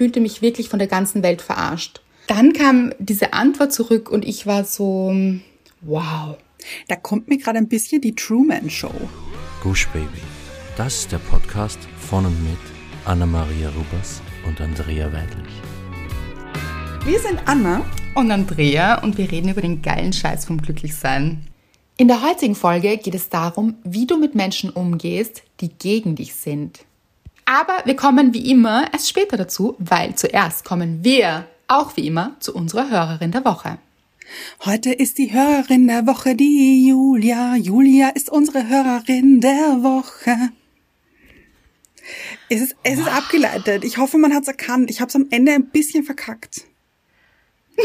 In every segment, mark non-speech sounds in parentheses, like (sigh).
fühlte mich wirklich von der ganzen Welt verarscht. Dann kam diese Antwort zurück und ich war so, wow. Da kommt mir gerade ein bisschen die Truman Show. Gush Baby. Das ist der Podcast von und mit Anna-Maria Rubers und Andrea Weidlich. Wir sind Anna und Andrea und wir reden über den geilen Scheiß vom Glücklichsein. In der heutigen Folge geht es darum, wie du mit Menschen umgehst, die gegen dich sind. Aber wir kommen wie immer erst später dazu, weil zuerst kommen wir auch wie immer zu unserer Hörerin der Woche. Heute ist die Hörerin der Woche die Julia. Julia ist unsere Hörerin der Woche. Es ist, es ist abgeleitet. Ich hoffe, man hat es erkannt. Ich habe es am Ende ein bisschen verkackt. (laughs)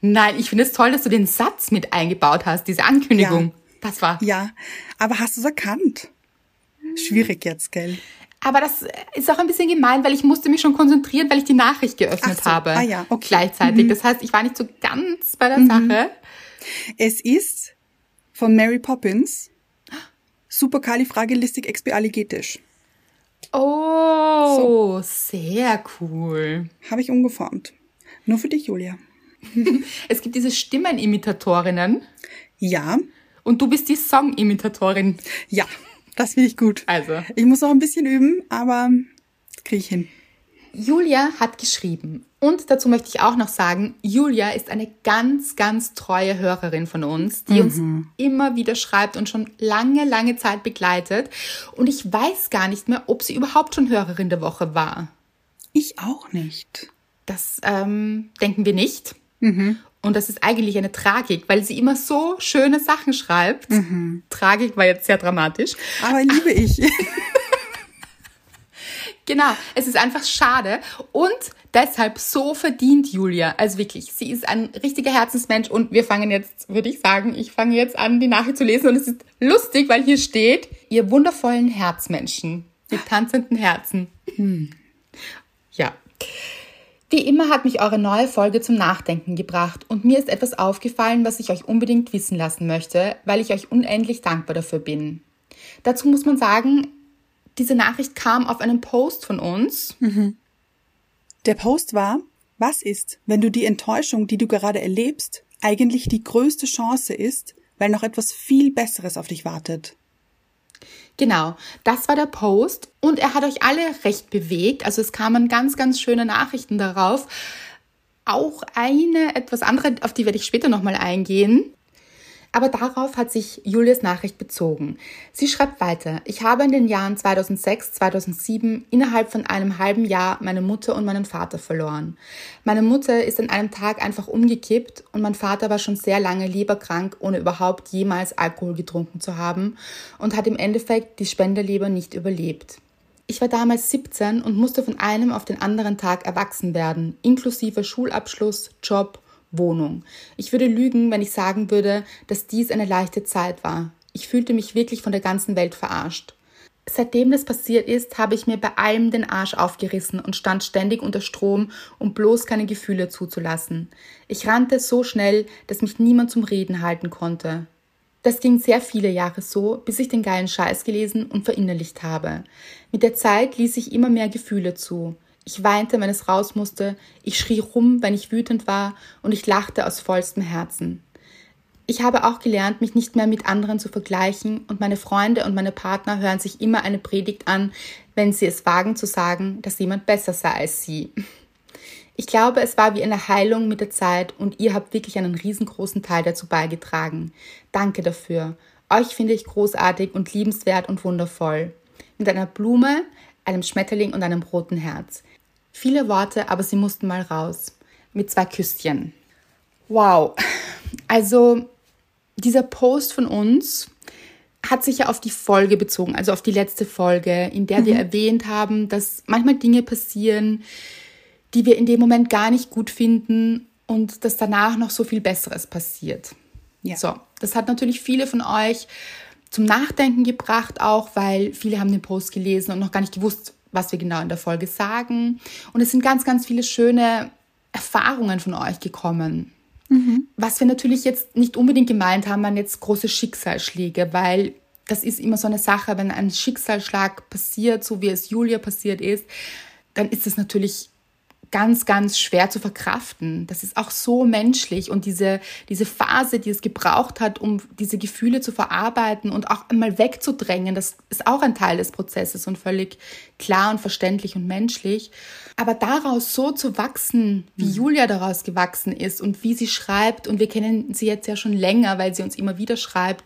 Nein, ich finde es toll, dass du den Satz mit eingebaut hast, diese Ankündigung. Ja. Das war. Ja, aber hast du es erkannt? Schwierig jetzt, gell? Aber das ist auch ein bisschen gemein, weil ich musste mich schon konzentrieren, weil ich die Nachricht geöffnet so. habe. Ah ja, okay. Gleichzeitig. Mhm. Das heißt, ich war nicht so ganz bei der mhm. Sache. Es ist von Mary Poppins Superkalifragilistikexpialigetisch. Oh, so. sehr cool. Habe ich umgeformt. Nur für dich, Julia. (laughs) es gibt diese Stimmenimitatorinnen. Ja. Und du bist die Songimitatorin. Ja. Das finde ich gut. Also. Ich muss noch ein bisschen üben, aber kriege ich hin. Julia hat geschrieben. Und dazu möchte ich auch noch sagen, Julia ist eine ganz, ganz treue Hörerin von uns, die mhm. uns immer wieder schreibt und schon lange, lange Zeit begleitet. Und ich weiß gar nicht mehr, ob sie überhaupt schon Hörerin der Woche war. Ich auch nicht. Das ähm, denken wir nicht. Mhm. Und das ist eigentlich eine Tragik, weil sie immer so schöne Sachen schreibt. Mhm. Tragik war jetzt sehr dramatisch. Aber liebe ich. (laughs) genau, es ist einfach schade. Und deshalb so verdient Julia. Also wirklich, sie ist ein richtiger Herzensmensch. Und wir fangen jetzt, würde ich sagen, ich fange jetzt an, die Nachricht zu lesen. Und es ist lustig, weil hier steht, ihr wundervollen Herzmenschen. Die tanzenden Herzen. Hm. Ja. Wie immer hat mich eure neue Folge zum Nachdenken gebracht und mir ist etwas aufgefallen, was ich euch unbedingt wissen lassen möchte, weil ich euch unendlich dankbar dafür bin. Dazu muss man sagen, diese Nachricht kam auf einen Post von uns. Mhm. Der Post war, was ist, wenn du die Enttäuschung, die du gerade erlebst, eigentlich die größte Chance ist, weil noch etwas viel Besseres auf dich wartet? Genau, das war der Post und er hat euch alle recht bewegt. Also es kamen ganz, ganz schöne Nachrichten darauf. Auch eine etwas andere, auf die werde ich später nochmal eingehen. Aber darauf hat sich Julias Nachricht bezogen. Sie schreibt weiter, ich habe in den Jahren 2006, 2007 innerhalb von einem halben Jahr meine Mutter und meinen Vater verloren. Meine Mutter ist an einem Tag einfach umgekippt und mein Vater war schon sehr lange leberkrank, ohne überhaupt jemals Alkohol getrunken zu haben und hat im Endeffekt die Spenderleber nicht überlebt. Ich war damals 17 und musste von einem auf den anderen Tag erwachsen werden, inklusive Schulabschluss, Job Wohnung. Ich würde lügen, wenn ich sagen würde, dass dies eine leichte Zeit war. Ich fühlte mich wirklich von der ganzen Welt verarscht. Seitdem das passiert ist, habe ich mir bei allem den Arsch aufgerissen und stand ständig unter Strom, um bloß keine Gefühle zuzulassen. Ich rannte so schnell, dass mich niemand zum Reden halten konnte. Das ging sehr viele Jahre so, bis ich den geilen Scheiß gelesen und verinnerlicht habe. Mit der Zeit ließ ich immer mehr Gefühle zu. Ich weinte, wenn es raus musste, ich schrie rum, wenn ich wütend war, und ich lachte aus vollstem Herzen. Ich habe auch gelernt, mich nicht mehr mit anderen zu vergleichen, und meine Freunde und meine Partner hören sich immer eine Predigt an, wenn sie es wagen zu sagen, dass jemand besser sei als sie. Ich glaube, es war wie eine Heilung mit der Zeit und ihr habt wirklich einen riesengroßen Teil dazu beigetragen. Danke dafür. Euch finde ich großartig und liebenswert und wundervoll. Mit einer Blume, einem Schmetterling und einem roten Herz. Viele Worte, aber sie mussten mal raus. Mit zwei Küsschen. Wow. Also dieser Post von uns hat sich ja auf die Folge bezogen, also auf die letzte Folge, in der mhm. wir erwähnt haben, dass manchmal Dinge passieren, die wir in dem Moment gar nicht gut finden und dass danach noch so viel Besseres passiert. Ja. So, das hat natürlich viele von euch zum Nachdenken gebracht, auch weil viele haben den Post gelesen und noch gar nicht gewusst, was wir genau in der Folge sagen. Und es sind ganz, ganz viele schöne Erfahrungen von euch gekommen. Mhm. Was wir natürlich jetzt nicht unbedingt gemeint haben, waren jetzt große Schicksalsschläge, weil das ist immer so eine Sache, wenn ein Schicksalsschlag passiert, so wie es Julia passiert ist, dann ist es natürlich ganz, ganz schwer zu verkraften. Das ist auch so menschlich und diese, diese Phase, die es gebraucht hat, um diese Gefühle zu verarbeiten und auch einmal wegzudrängen, das ist auch ein Teil des Prozesses und völlig klar und verständlich und menschlich. Aber daraus so zu wachsen, wie mhm. Julia daraus gewachsen ist und wie sie schreibt, und wir kennen sie jetzt ja schon länger, weil sie uns immer wieder schreibt,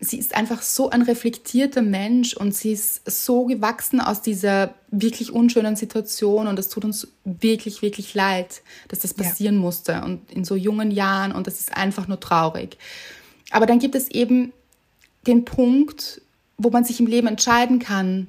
sie ist einfach so ein reflektierter Mensch und sie ist so gewachsen aus dieser wirklich unschönen Situation und es tut uns wirklich, wirklich leid, dass das passieren ja. musste und in so jungen Jahren und das ist einfach nur traurig. Aber dann gibt es eben den Punkt, wo man sich im Leben entscheiden kann,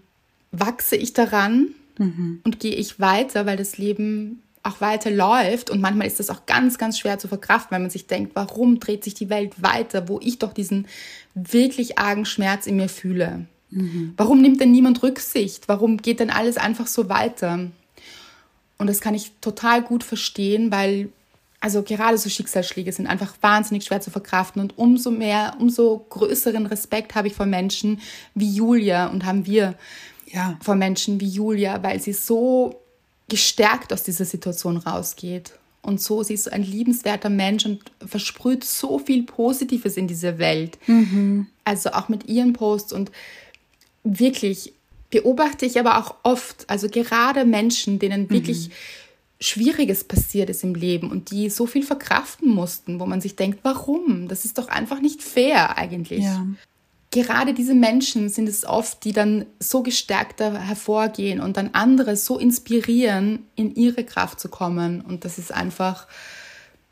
wachse ich daran mhm. und gehe ich weiter, weil das Leben auch weiter läuft. Und manchmal ist das auch ganz, ganz schwer zu verkraften, weil man sich denkt, warum dreht sich die Welt weiter, wo ich doch diesen wirklich argen Schmerz in mir fühle. Mhm. Warum nimmt denn niemand Rücksicht? Warum geht denn alles einfach so weiter? Und das kann ich total gut verstehen, weil also gerade so Schicksalsschläge sind einfach wahnsinnig schwer zu verkraften und umso mehr, umso größeren Respekt habe ich vor Menschen wie Julia und haben wir ja. vor Menschen wie Julia, weil sie so gestärkt aus dieser Situation rausgeht. Und so, sie ist so ein liebenswerter Mensch und versprüht so viel Positives in diese Welt. Mhm. Also auch mit ihren Posts und wirklich beobachte ich aber auch oft, also gerade Menschen, denen wirklich mhm. Schwieriges passiert ist im Leben und die so viel verkraften mussten, wo man sich denkt, warum? Das ist doch einfach nicht fair eigentlich. Ja gerade diese Menschen sind es oft, die dann so gestärkter hervorgehen und dann andere so inspirieren, in ihre Kraft zu kommen. Und das ist einfach,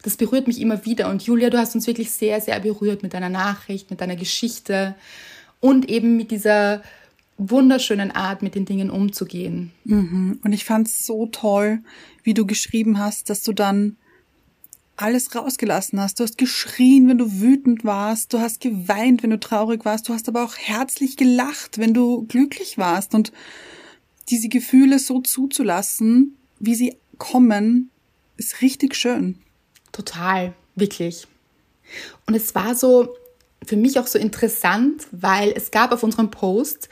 das berührt mich immer wieder. Und Julia, du hast uns wirklich sehr, sehr berührt mit deiner Nachricht, mit deiner Geschichte und eben mit dieser wunderschönen Art, mit den Dingen umzugehen. Mhm. Und ich fand es so toll, wie du geschrieben hast, dass du dann alles rausgelassen hast. Du hast geschrien, wenn du wütend warst. Du hast geweint, wenn du traurig warst. Du hast aber auch herzlich gelacht, wenn du glücklich warst. Und diese Gefühle so zuzulassen, wie sie kommen, ist richtig schön. Total, wirklich. Und es war so für mich auch so interessant, weil es gab auf unserem Post,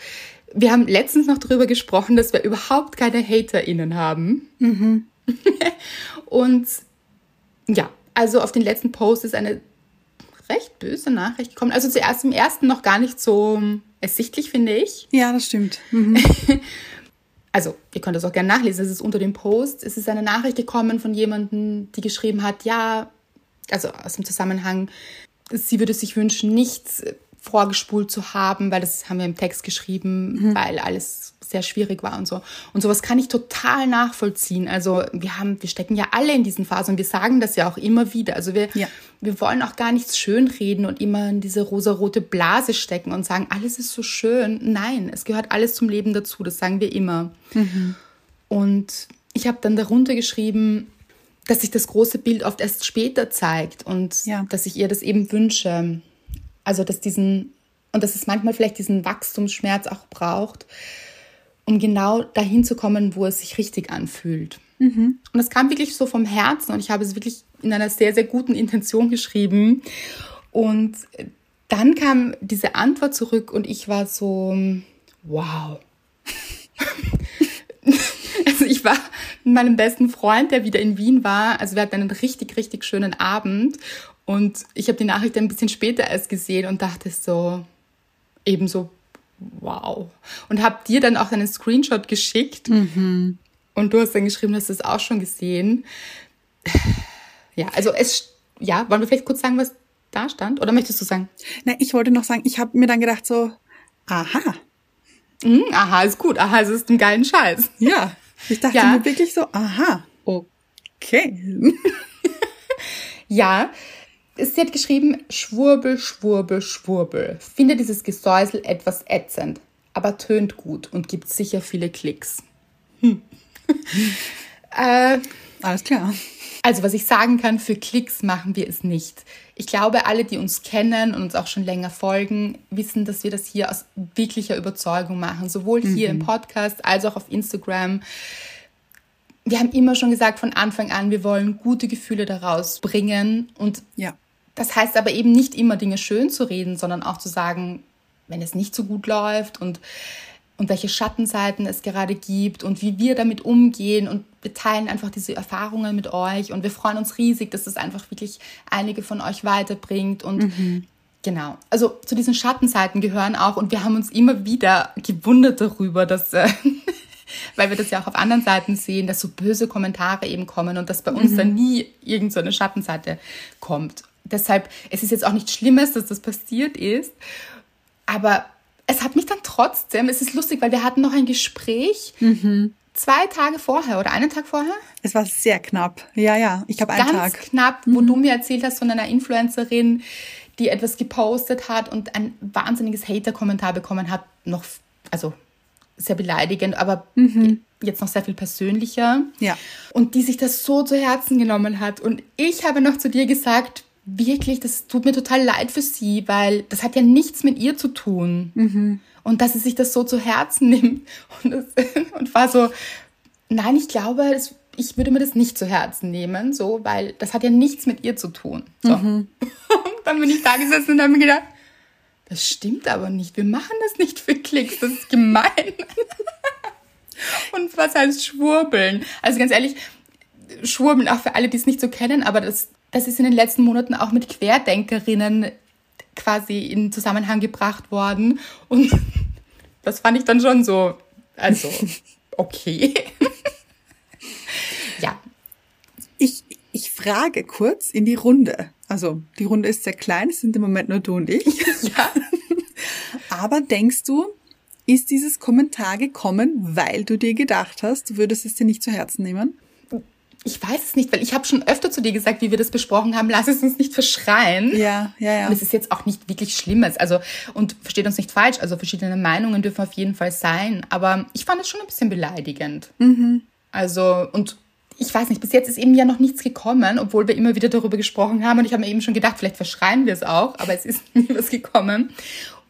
wir haben letztens noch darüber gesprochen, dass wir überhaupt keine HaterInnen haben. Mhm. (laughs) und ja, also auf den letzten Post ist eine recht böse Nachricht gekommen. Also zuerst im ersten noch gar nicht so ersichtlich, finde ich. Ja, das stimmt. Mhm. (laughs) also, ihr könnt das auch gerne nachlesen. Es ist unter dem Post. Es ist eine Nachricht gekommen von jemandem, die geschrieben hat, ja, also aus dem Zusammenhang, sie würde sich wünschen, nichts vorgespult zu haben, weil das haben wir im Text geschrieben, mhm. weil alles sehr schwierig war und so. Und sowas kann ich total nachvollziehen. Also wir haben, wir stecken ja alle in diesen Phasen und wir sagen das ja auch immer wieder. Also wir, ja. wir wollen auch gar nichts schönreden und immer in diese rosarote Blase stecken und sagen, alles ist so schön. Nein, es gehört alles zum Leben dazu. Das sagen wir immer. Mhm. Und ich habe dann darunter geschrieben, dass sich das große Bild oft erst später zeigt und ja. dass ich ihr das eben wünsche. Also, dass diesen, und dass es manchmal vielleicht diesen Wachstumsschmerz auch braucht, um genau dahin zu kommen, wo es sich richtig anfühlt. Mhm. Und das kam wirklich so vom Herzen und ich habe es wirklich in einer sehr, sehr guten Intention geschrieben. Und dann kam diese Antwort zurück und ich war so, wow. (laughs) also ich war mit meinem besten Freund, der wieder in Wien war. Also wir hatten einen richtig, richtig schönen Abend. Und ich habe die Nachricht ein bisschen später erst gesehen und dachte so, ebenso, wow. Und habe dir dann auch einen Screenshot geschickt. Mhm. Und du hast dann geschrieben, hast du es auch schon gesehen. Ja, also es, ja, wollen wir vielleicht kurz sagen, was da stand? Oder möchtest du sagen? Na, ich wollte noch sagen, ich habe mir dann gedacht so, aha. Mhm, aha ist gut, aha es ist ein geilen Scheiß. Ja, ich dachte ja. mir wirklich so, aha, okay. (laughs) ja, Sie hat geschrieben, Schwurbel, Schwurbel, Schwurbel. Finde dieses Gesäusel etwas ätzend, aber tönt gut und gibt sicher viele Klicks. Hm. (laughs) äh, Alles klar. Also, was ich sagen kann, für Klicks machen wir es nicht. Ich glaube, alle, die uns kennen und uns auch schon länger folgen, wissen, dass wir das hier aus wirklicher Überzeugung machen. Sowohl hier mhm. im Podcast als auch auf Instagram. Wir haben immer schon gesagt von Anfang an, wir wollen gute Gefühle daraus bringen und ja. Das heißt aber eben nicht immer Dinge schön zu reden, sondern auch zu sagen, wenn es nicht so gut läuft und, und welche Schattenseiten es gerade gibt und wie wir damit umgehen. Und wir teilen einfach diese Erfahrungen mit euch und wir freuen uns riesig, dass das einfach wirklich einige von euch weiterbringt und mhm. Genau. Also zu diesen Schattenseiten gehören auch, und wir haben uns immer wieder gewundert darüber, dass, äh, (laughs) weil wir das ja auch auf anderen Seiten sehen, dass so böse Kommentare eben kommen und dass bei uns mhm. dann nie irgend so eine Schattenseite kommt. Deshalb, es ist jetzt auch nichts Schlimmes, dass das passiert ist, aber es hat mich dann trotzdem, es ist lustig, weil wir hatten noch ein Gespräch mhm. zwei Tage vorher oder einen Tag vorher. Es war sehr knapp. Ja, ja, ich habe einen Ganz Tag. Ganz knapp, wo mhm. du mir erzählt hast von einer Influencerin, die etwas gepostet hat und ein wahnsinniges Hater-Kommentar bekommen hat, noch, also sehr beleidigend, aber mhm. jetzt noch sehr viel persönlicher. Ja. Und die sich das so zu Herzen genommen hat. Und ich habe noch zu dir gesagt, wirklich, das tut mir total leid für sie, weil das hat ja nichts mit ihr zu tun. Mhm. Und dass sie sich das so zu Herzen (laughs) nimmt und, das, und war so, nein, ich glaube, das, ich würde mir das nicht zu Herzen nehmen, so, weil das hat ja nichts mit ihr zu tun. So. Mhm. (laughs) dann bin ich da gesessen und habe mir gedacht, das stimmt aber nicht. Wir machen das nicht für Klicks. Das ist gemein. (laughs) und was heißt Schwurbeln? Also ganz ehrlich, Schwurbeln auch für alle, die es nicht so kennen, aber das, das ist in den letzten Monaten auch mit Querdenkerinnen quasi in Zusammenhang gebracht worden. Und (laughs) das fand ich dann schon so, also, (laughs) okay. (laughs) ja. Ich, ich frage kurz in die Runde. Also, die Runde ist sehr klein, es sind im Moment nur du und ich. Ja. Aber denkst du, ist dieses Kommentar gekommen, weil du dir gedacht hast, du würdest es dir nicht zu Herzen nehmen? Ich weiß es nicht, weil ich habe schon öfter zu dir gesagt, wie wir das besprochen haben, lass es uns nicht verschreien. Ja, ja, ja. Und es ist jetzt auch nicht wirklich Schlimmes. Also, und versteht uns nicht falsch, also verschiedene Meinungen dürfen auf jeden Fall sein. Aber ich fand es schon ein bisschen beleidigend. Mhm. Also, und ich weiß nicht, bis jetzt ist eben ja noch nichts gekommen, obwohl wir immer wieder darüber gesprochen haben. Und ich habe mir eben schon gedacht, vielleicht verschreien wir es auch, aber es ist (laughs) nie was gekommen.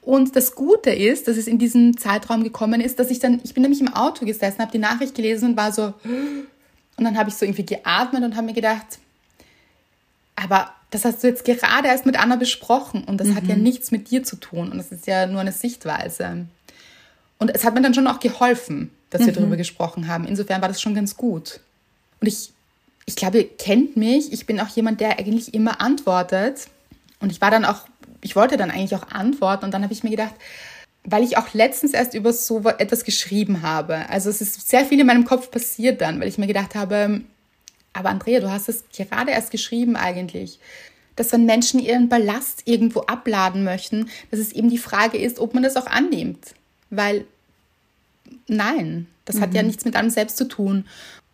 Und das Gute ist, dass es in diesem Zeitraum gekommen ist, dass ich dann, ich bin nämlich im Auto gesessen, habe die Nachricht gelesen und war so, und dann habe ich so irgendwie geatmet und habe mir gedacht, aber das hast du jetzt gerade erst mit Anna besprochen und das mhm. hat ja mhm. nichts mit dir zu tun und das ist ja nur eine Sichtweise. Und es hat mir dann schon auch geholfen, dass wir mhm. darüber gesprochen haben. Insofern war das schon ganz gut. Und ich, ich glaube, ihr kennt mich. Ich bin auch jemand, der eigentlich immer antwortet. Und ich war dann auch, ich wollte dann eigentlich auch antworten. Und dann habe ich mir gedacht, weil ich auch letztens erst über so etwas geschrieben habe. Also es ist sehr viel in meinem Kopf passiert dann, weil ich mir gedacht habe, aber Andrea, du hast es gerade erst geschrieben eigentlich, dass wenn Menschen ihren Ballast irgendwo abladen möchten, dass es eben die Frage ist, ob man das auch annimmt. Weil nein, das mhm. hat ja mhm. nichts mit einem selbst zu tun.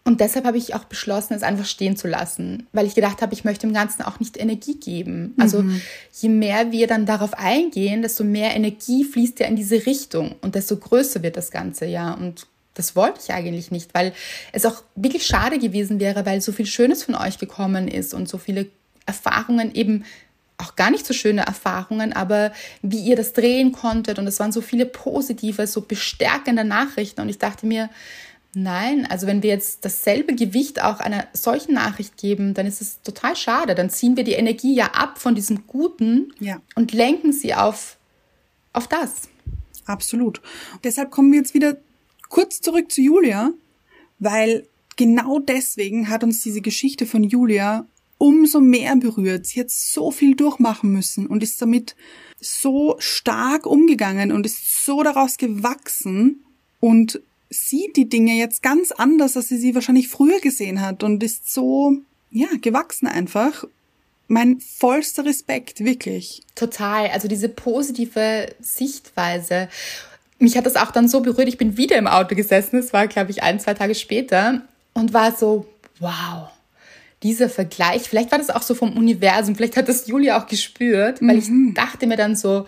Und deshalb habe ich auch beschlossen, es einfach stehen zu lassen, weil ich gedacht habe, ich möchte dem Ganzen auch nicht Energie geben. Also mhm. je mehr wir dann darauf eingehen, desto mehr Energie fließt ja in diese Richtung und desto größer wird das Ganze, ja. Und das wollte ich eigentlich nicht, weil es auch wirklich schade gewesen wäre, weil so viel Schönes von euch gekommen ist und so viele Erfahrungen eben auch gar nicht so schöne Erfahrungen, aber wie ihr das drehen konntet und es waren so viele positive, so bestärkende Nachrichten und ich dachte mir, Nein, also wenn wir jetzt dasselbe Gewicht auch einer solchen Nachricht geben, dann ist es total schade. Dann ziehen wir die Energie ja ab von diesem Guten ja. und lenken sie auf, auf das. Absolut. Und deshalb kommen wir jetzt wieder kurz zurück zu Julia, weil genau deswegen hat uns diese Geschichte von Julia umso mehr berührt. Sie hat so viel durchmachen müssen und ist damit so stark umgegangen und ist so daraus gewachsen und sieht die Dinge jetzt ganz anders, als sie sie wahrscheinlich früher gesehen hat und ist so, ja, gewachsen einfach. Mein vollster Respekt, wirklich. Total. Also diese positive Sichtweise. Mich hat das auch dann so berührt. Ich bin wieder im Auto gesessen. Es war, glaube ich, ein, zwei Tage später und war so, wow. Dieser Vergleich, vielleicht war das auch so vom Universum, vielleicht hat das Julia auch gespürt, weil mhm. ich dachte mir dann so,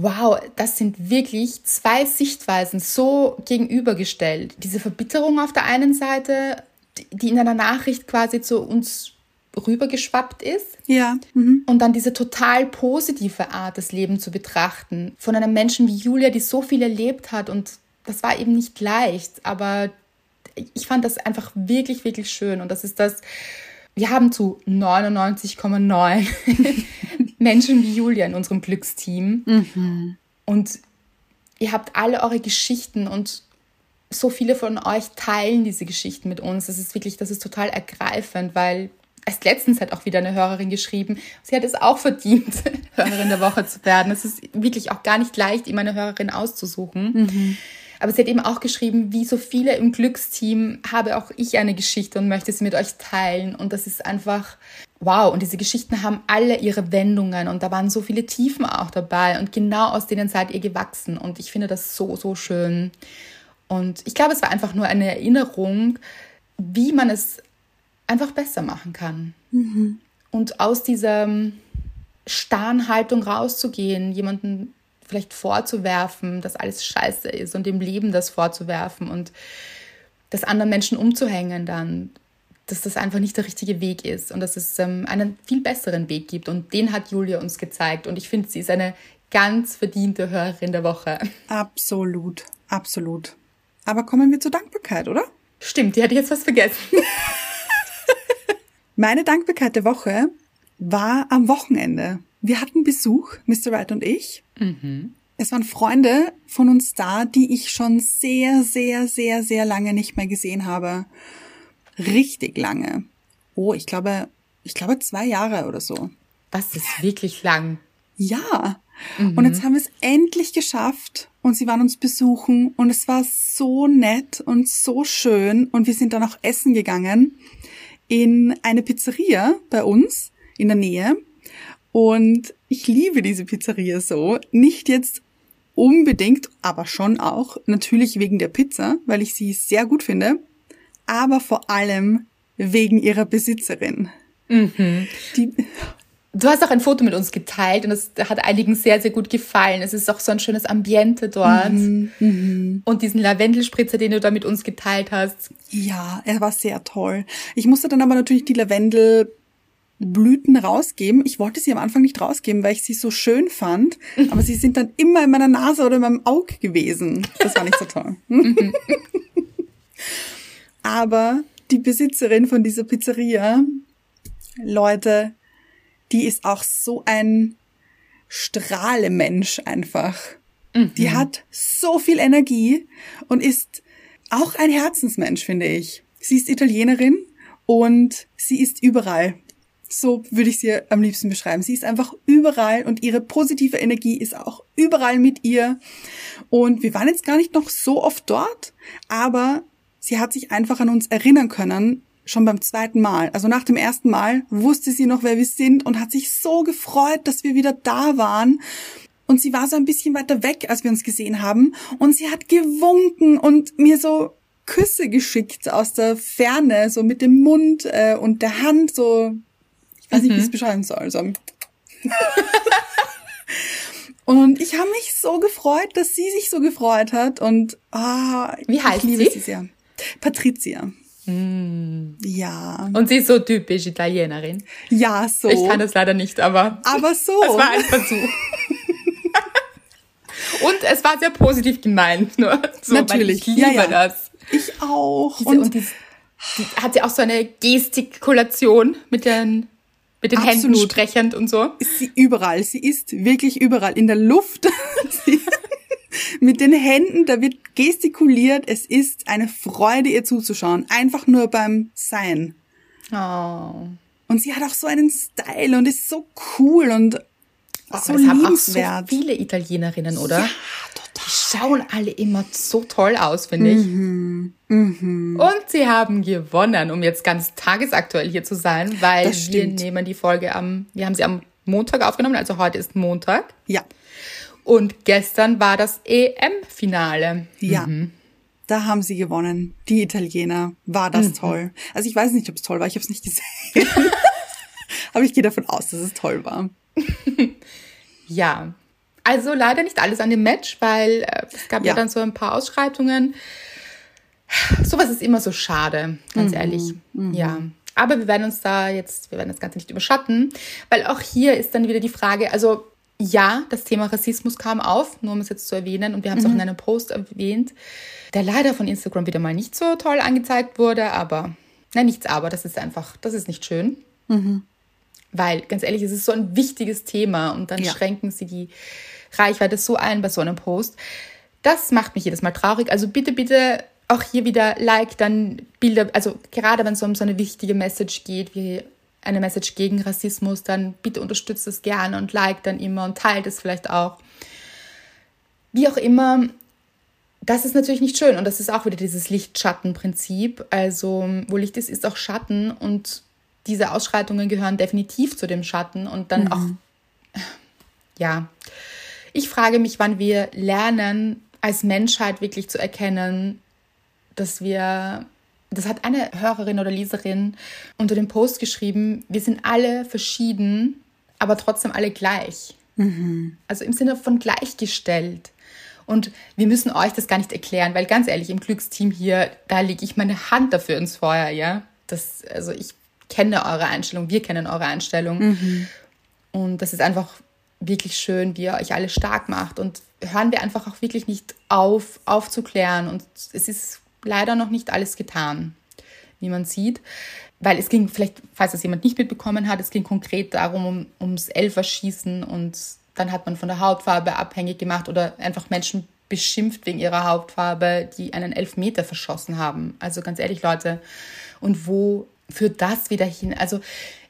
wow, das sind wirklich zwei Sichtweisen so gegenübergestellt. Diese Verbitterung auf der einen Seite, die in einer Nachricht quasi zu uns rübergeschwappt ist. Ja. Mhm. Und dann diese total positive Art, das Leben zu betrachten. Von einem Menschen wie Julia, die so viel erlebt hat. Und das war eben nicht leicht, aber ich fand das einfach wirklich, wirklich schön. Und das ist das, wir haben zu 99,9 (laughs) Menschen wie Julia in unserem Glücksteam. Mhm. Und ihr habt alle eure Geschichten und so viele von euch teilen diese Geschichten mit uns. Das ist wirklich, das ist total ergreifend, weil erst letztens hat auch wieder eine Hörerin geschrieben, sie hat es auch verdient, (laughs) Hörerin der Woche zu werden. Es ist wirklich auch gar nicht leicht, immer eine Hörerin auszusuchen. Mhm. Aber sie hat eben auch geschrieben, wie so viele im Glücksteam habe auch ich eine Geschichte und möchte sie mit euch teilen. Und das ist einfach wow. Und diese Geschichten haben alle ihre Wendungen und da waren so viele Tiefen auch dabei und genau aus denen seid ihr gewachsen. Und ich finde das so, so schön. Und ich glaube, es war einfach nur eine Erinnerung, wie man es einfach besser machen kann. Mhm. Und aus dieser starren Haltung rauszugehen, jemanden vielleicht vorzuwerfen, dass alles scheiße ist und dem Leben das vorzuwerfen und das anderen Menschen umzuhängen dann, dass das einfach nicht der richtige Weg ist und dass es ähm, einen viel besseren Weg gibt. Und den hat Julia uns gezeigt. Und ich finde, sie ist eine ganz verdiente Hörerin der Woche. Absolut, absolut. Aber kommen wir zur Dankbarkeit, oder? Stimmt, die hatte ich jetzt was vergessen. (laughs) Meine Dankbarkeit der Woche war am Wochenende. Wir hatten Besuch, Mr. Wright und ich. Mhm. Es waren Freunde von uns da, die ich schon sehr, sehr, sehr, sehr lange nicht mehr gesehen habe. Richtig lange. Oh, ich glaube, ich glaube zwei Jahre oder so. Das ist wirklich lang. Ja. Mhm. Und jetzt haben wir es endlich geschafft und sie waren uns besuchen und es war so nett und so schön und wir sind dann auch essen gegangen in eine Pizzeria bei uns in der Nähe und ich liebe diese Pizzeria so. Nicht jetzt unbedingt, aber schon auch natürlich wegen der Pizza, weil ich sie sehr gut finde, aber vor allem wegen ihrer Besitzerin. Mhm. Die, Du hast auch ein Foto mit uns geteilt und das hat einigen sehr, sehr gut gefallen. Es ist auch so ein schönes Ambiente dort. Mhm, mh. Und diesen Lavendelspritzer, den du da mit uns geteilt hast. Ja, er war sehr toll. Ich musste dann aber natürlich die Lavendel Blüten rausgeben. Ich wollte sie am Anfang nicht rausgeben, weil ich sie so schön fand, (laughs) aber sie sind dann immer in meiner Nase oder in meinem Auge gewesen. Das war nicht so toll. Mhm. (laughs) aber die Besitzerin von dieser Pizzeria, Leute, die ist auch so ein Strahlemensch einfach. Mhm. Die hat so viel Energie und ist auch ein Herzensmensch, finde ich. Sie ist Italienerin und sie ist überall. So würde ich sie am liebsten beschreiben. Sie ist einfach überall und ihre positive Energie ist auch überall mit ihr. Und wir waren jetzt gar nicht noch so oft dort, aber sie hat sich einfach an uns erinnern können, schon beim zweiten Mal. Also nach dem ersten Mal wusste sie noch, wer wir sind und hat sich so gefreut, dass wir wieder da waren. Und sie war so ein bisschen weiter weg, als wir uns gesehen haben. Und sie hat gewunken und mir so Küsse geschickt aus der Ferne, so mit dem Mund äh, und der Hand, so, ich weiß nicht, mhm. wie ich es beschreiben soll. So. und ich habe mich so gefreut, dass sie sich so gefreut hat. Und ah, wie heißt ich liebe sie? sie sehr. Patricia. Mm. Ja. Und sie ist so typisch Italienerin. Ja, so. Ich kann das leider nicht, aber. Aber so. (laughs) Es war ein Versuch. (laughs) und es war sehr positiv gemeint, nur so, Natürlich. ich liebe ja, ja. das. Ich auch. Diese, und, und die, die, hat sie auch so eine Gestikulation mit den mit den Absolut. Händen sprechend und so. Ist sie überall. Sie ist wirklich überall in der Luft. (laughs) mit den Händen, da wird gestikuliert. Es ist eine Freude, ihr zuzuschauen. Einfach nur beim Sein. Oh. Und sie hat auch so einen Style und ist so cool und oh, so das liebenswert. Haben auch so viele Italienerinnen, oder? Ja. Die schauen alle immer so toll aus, finde ich. Mhm. Mhm. Und sie haben gewonnen, um jetzt ganz tagesaktuell hier zu sein, weil wir nehmen die Folge am, wir haben sie am Montag aufgenommen, also heute ist Montag. Ja. Und gestern war das EM-Finale. Ja. Mhm. Da haben sie gewonnen. Die Italiener. War das mhm. toll. Also ich weiß nicht, ob es toll war. Ich habe es nicht gesehen. (laughs) Aber ich gehe davon aus, dass es toll war. (laughs) ja. Also leider nicht alles an dem Match, weil äh, es gab ja. ja. dann so ein paar Ausschreitungen. Sowas ist immer so schade, ganz mhm. ehrlich. Mhm. Ja. Aber wir werden uns da jetzt, wir werden das Ganze nicht überschatten, weil auch hier ist dann wieder die Frage, also ja, das Thema Rassismus kam auf, nur um es jetzt zu erwähnen, und wir haben es mhm. auch in einem Post erwähnt, der leider von Instagram wieder mal nicht so toll angezeigt wurde, aber, nein, nichts aber, das ist einfach, das ist nicht schön. Mhm. Weil, ganz ehrlich, es ist so ein wichtiges Thema und dann ja. schränken sie die Reichweite so ein bei so einem Post. Das macht mich jedes Mal traurig. Also bitte, bitte auch hier wieder like dann Bilder, also gerade wenn es um so eine wichtige Message geht, wie eine Message gegen Rassismus, dann bitte unterstützt es gerne und like dann immer und teilt es vielleicht auch. Wie auch immer, das ist natürlich nicht schön und das ist auch wieder dieses Licht-Schatten-Prinzip. Also, wo Licht ist, ist auch Schatten und diese Ausschreitungen gehören definitiv zu dem Schatten und dann mhm. auch, ja. Ich frage mich, wann wir lernen, als Menschheit wirklich zu erkennen, dass wir, das hat eine Hörerin oder Leserin unter dem Post geschrieben, wir sind alle verschieden, aber trotzdem alle gleich. Mhm. Also im Sinne von gleichgestellt. Und wir müssen euch das gar nicht erklären, weil ganz ehrlich, im Glücksteam hier, da lege ich meine Hand dafür ins Feuer, ja. Das, also ich kenne eure Einstellung, wir kennen eure Einstellung. Mhm. Und das ist einfach wirklich schön, wie ihr euch alle stark macht. Und hören wir einfach auch wirklich nicht auf, aufzuklären. Und es ist leider noch nicht alles getan, wie man sieht. Weil es ging, vielleicht, falls das jemand nicht mitbekommen hat, es ging konkret darum, um, ums Elferschießen und dann hat man von der Hautfarbe abhängig gemacht oder einfach Menschen beschimpft wegen ihrer Hautfarbe, die einen Elfmeter verschossen haben. Also ganz ehrlich, Leute, und wo führt das wieder hin? Also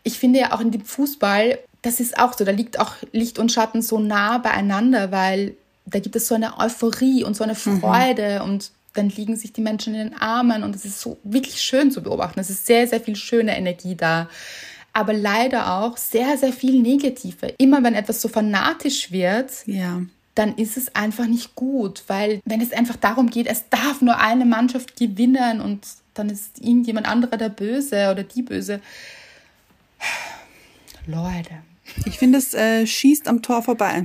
ich finde ja auch in dem Fußball, das ist auch so, da liegt auch Licht und Schatten so nah beieinander, weil da gibt es so eine Euphorie und so eine mhm. Freude mhm. und dann liegen sich die Menschen in den Armen und es ist so wirklich schön zu beobachten. Es ist sehr, sehr viel schöne Energie da. Aber leider auch sehr, sehr viel Negative. Immer wenn etwas so fanatisch wird, ja. dann ist es einfach nicht gut, weil wenn es einfach darum geht, es darf nur eine Mannschaft gewinnen und dann ist irgendjemand anderer der Böse oder die Böse. Leute. Ich finde, es äh, schießt am Tor vorbei.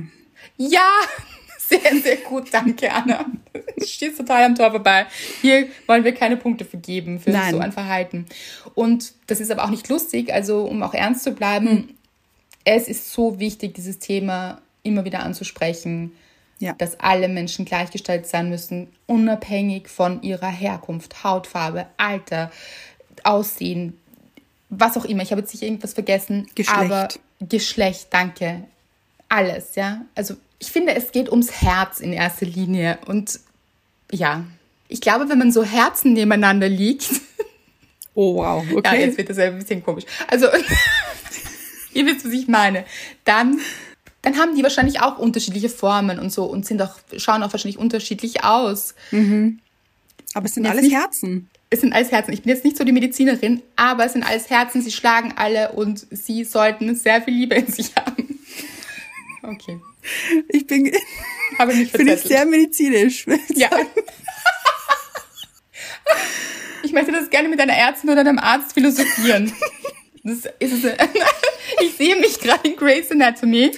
Ja, (laughs) sehr, sehr gut, danke, Anna. Du stehst total am Tor vorbei. Hier wollen wir keine Punkte vergeben für Nein. so ein Verhalten. Und das ist aber auch nicht lustig, also um auch ernst zu bleiben, hm. es ist so wichtig, dieses Thema immer wieder anzusprechen, ja. dass alle Menschen gleichgestellt sein müssen, unabhängig von ihrer Herkunft, Hautfarbe, Alter, Aussehen, was auch immer. Ich habe jetzt nicht irgendwas vergessen. Geschlecht. Aber Geschlecht, danke. Alles, ja. Also ich finde, es geht ums Herz in erster Linie. Und ja, ich glaube, wenn man so Herzen nebeneinander liegt. (laughs) Oh, wow, okay. Ja, jetzt wird das ein bisschen komisch. Also, (laughs) ihr wisst, was ich meine. Dann, dann haben die wahrscheinlich auch unterschiedliche Formen und so und sind auch, schauen auch wahrscheinlich unterschiedlich aus. Mhm. Aber es sind alles nicht, Herzen. Es sind alles Herzen. Ich bin jetzt nicht so die Medizinerin, aber es sind alles Herzen. Sie schlagen alle und sie sollten sehr viel Liebe in sich haben. Okay. Ich bin, Habe mich finde ich sehr medizinisch. Ja. Ich möchte das gerne mit einer Ärztin oder einem Arzt philosophieren. Das ist. Ich sehe mich gerade in Grey's Anatomy.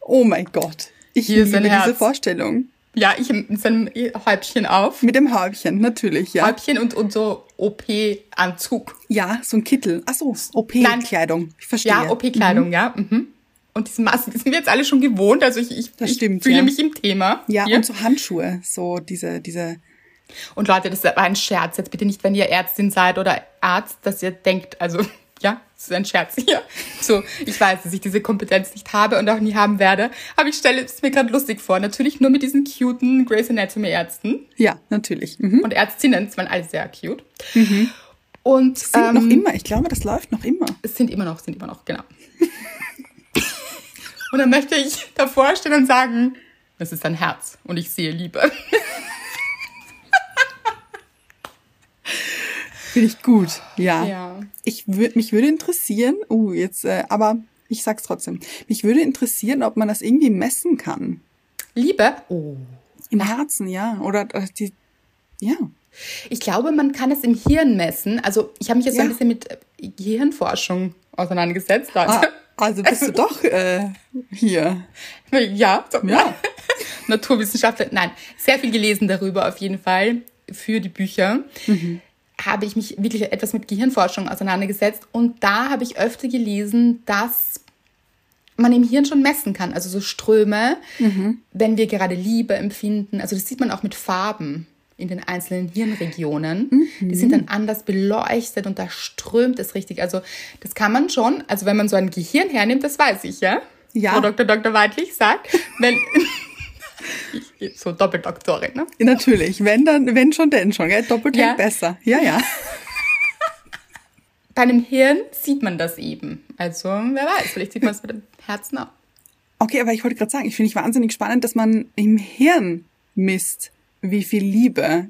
Oh mein Gott. Ich Hier liebe diese Vorstellung. Ja, ich mit seinem Häubchen auf. Mit dem Häubchen, natürlich, ja. Häubchen und, und so OP-Anzug. Ja, so ein Kittel. Ach so, OP-Kleidung. Ich verstehe. Ja, OP-Kleidung, mhm. ja. Mhm. Und diese Masken, die sind wir jetzt alle schon gewohnt. Also ich, ich, das stimmt, ich fühle ja. mich im Thema. Ja, Hier. und so Handschuhe, so diese, diese. Und Leute, das war ein Scherz. Jetzt bitte nicht, wenn ihr Ärztin seid oder Arzt, dass ihr denkt, also (laughs) ja, das ist ein Scherz hier. So, ich weiß, dass ich diese Kompetenz nicht habe und auch nie haben werde. Aber ich stelle es mir gerade lustig vor. Natürlich nur mit diesen cuten Grey's Anatomy Ärzten. Ja, natürlich. Mhm. Und Ärztinnen, das waren alle sehr cute. Mhm. Und sind ähm, noch immer. Ich glaube, das läuft noch immer. Es sind immer noch, sind immer noch, genau. (laughs) Und dann möchte ich davor stehen und sagen, das ist ein Herz und ich sehe Liebe. (laughs) Finde ich gut, ja. ja. Ich würde mich würde interessieren, uh, jetzt, äh, aber ich sag's trotzdem. Mich würde interessieren, ob man das irgendwie messen kann. Liebe? Oh. Im Herzen, ja. Oder, oder die, ja. Ich glaube, man kann es im Hirn messen. Also ich habe mich jetzt ja. so ein bisschen mit Gehirnforschung auseinandergesetzt. Ah, also bist du doch äh, hier. Ja, so, ja. Naturwissenschaftler. Nein, sehr viel gelesen darüber auf jeden Fall für die Bücher. Mhm. Habe ich mich wirklich etwas mit Gehirnforschung auseinandergesetzt und da habe ich öfter gelesen, dass man im Hirn schon messen kann, also so Ströme, mhm. wenn wir gerade Liebe empfinden. Also das sieht man auch mit Farben in den einzelnen Hirnregionen. Mhm. Die sind dann anders beleuchtet und da strömt es richtig. Also das kann man schon, also wenn man so ein Gehirn hernimmt, das weiß ich, ja? Ja. Frau Dr. Dr. Weidlich sagt, wenn, (laughs) so Doppeldoktorin, ne? Natürlich, wenn dann, wenn schon, denn schon, gell? Doppelt Ja. besser. Ja, ja. (laughs) Bei einem Hirn sieht man das eben. Also, wer weiß, vielleicht sieht man es mit dem Herzen auch. Okay, aber ich wollte gerade sagen, ich finde ich wahnsinnig spannend, dass man im Hirn misst, wie viel Liebe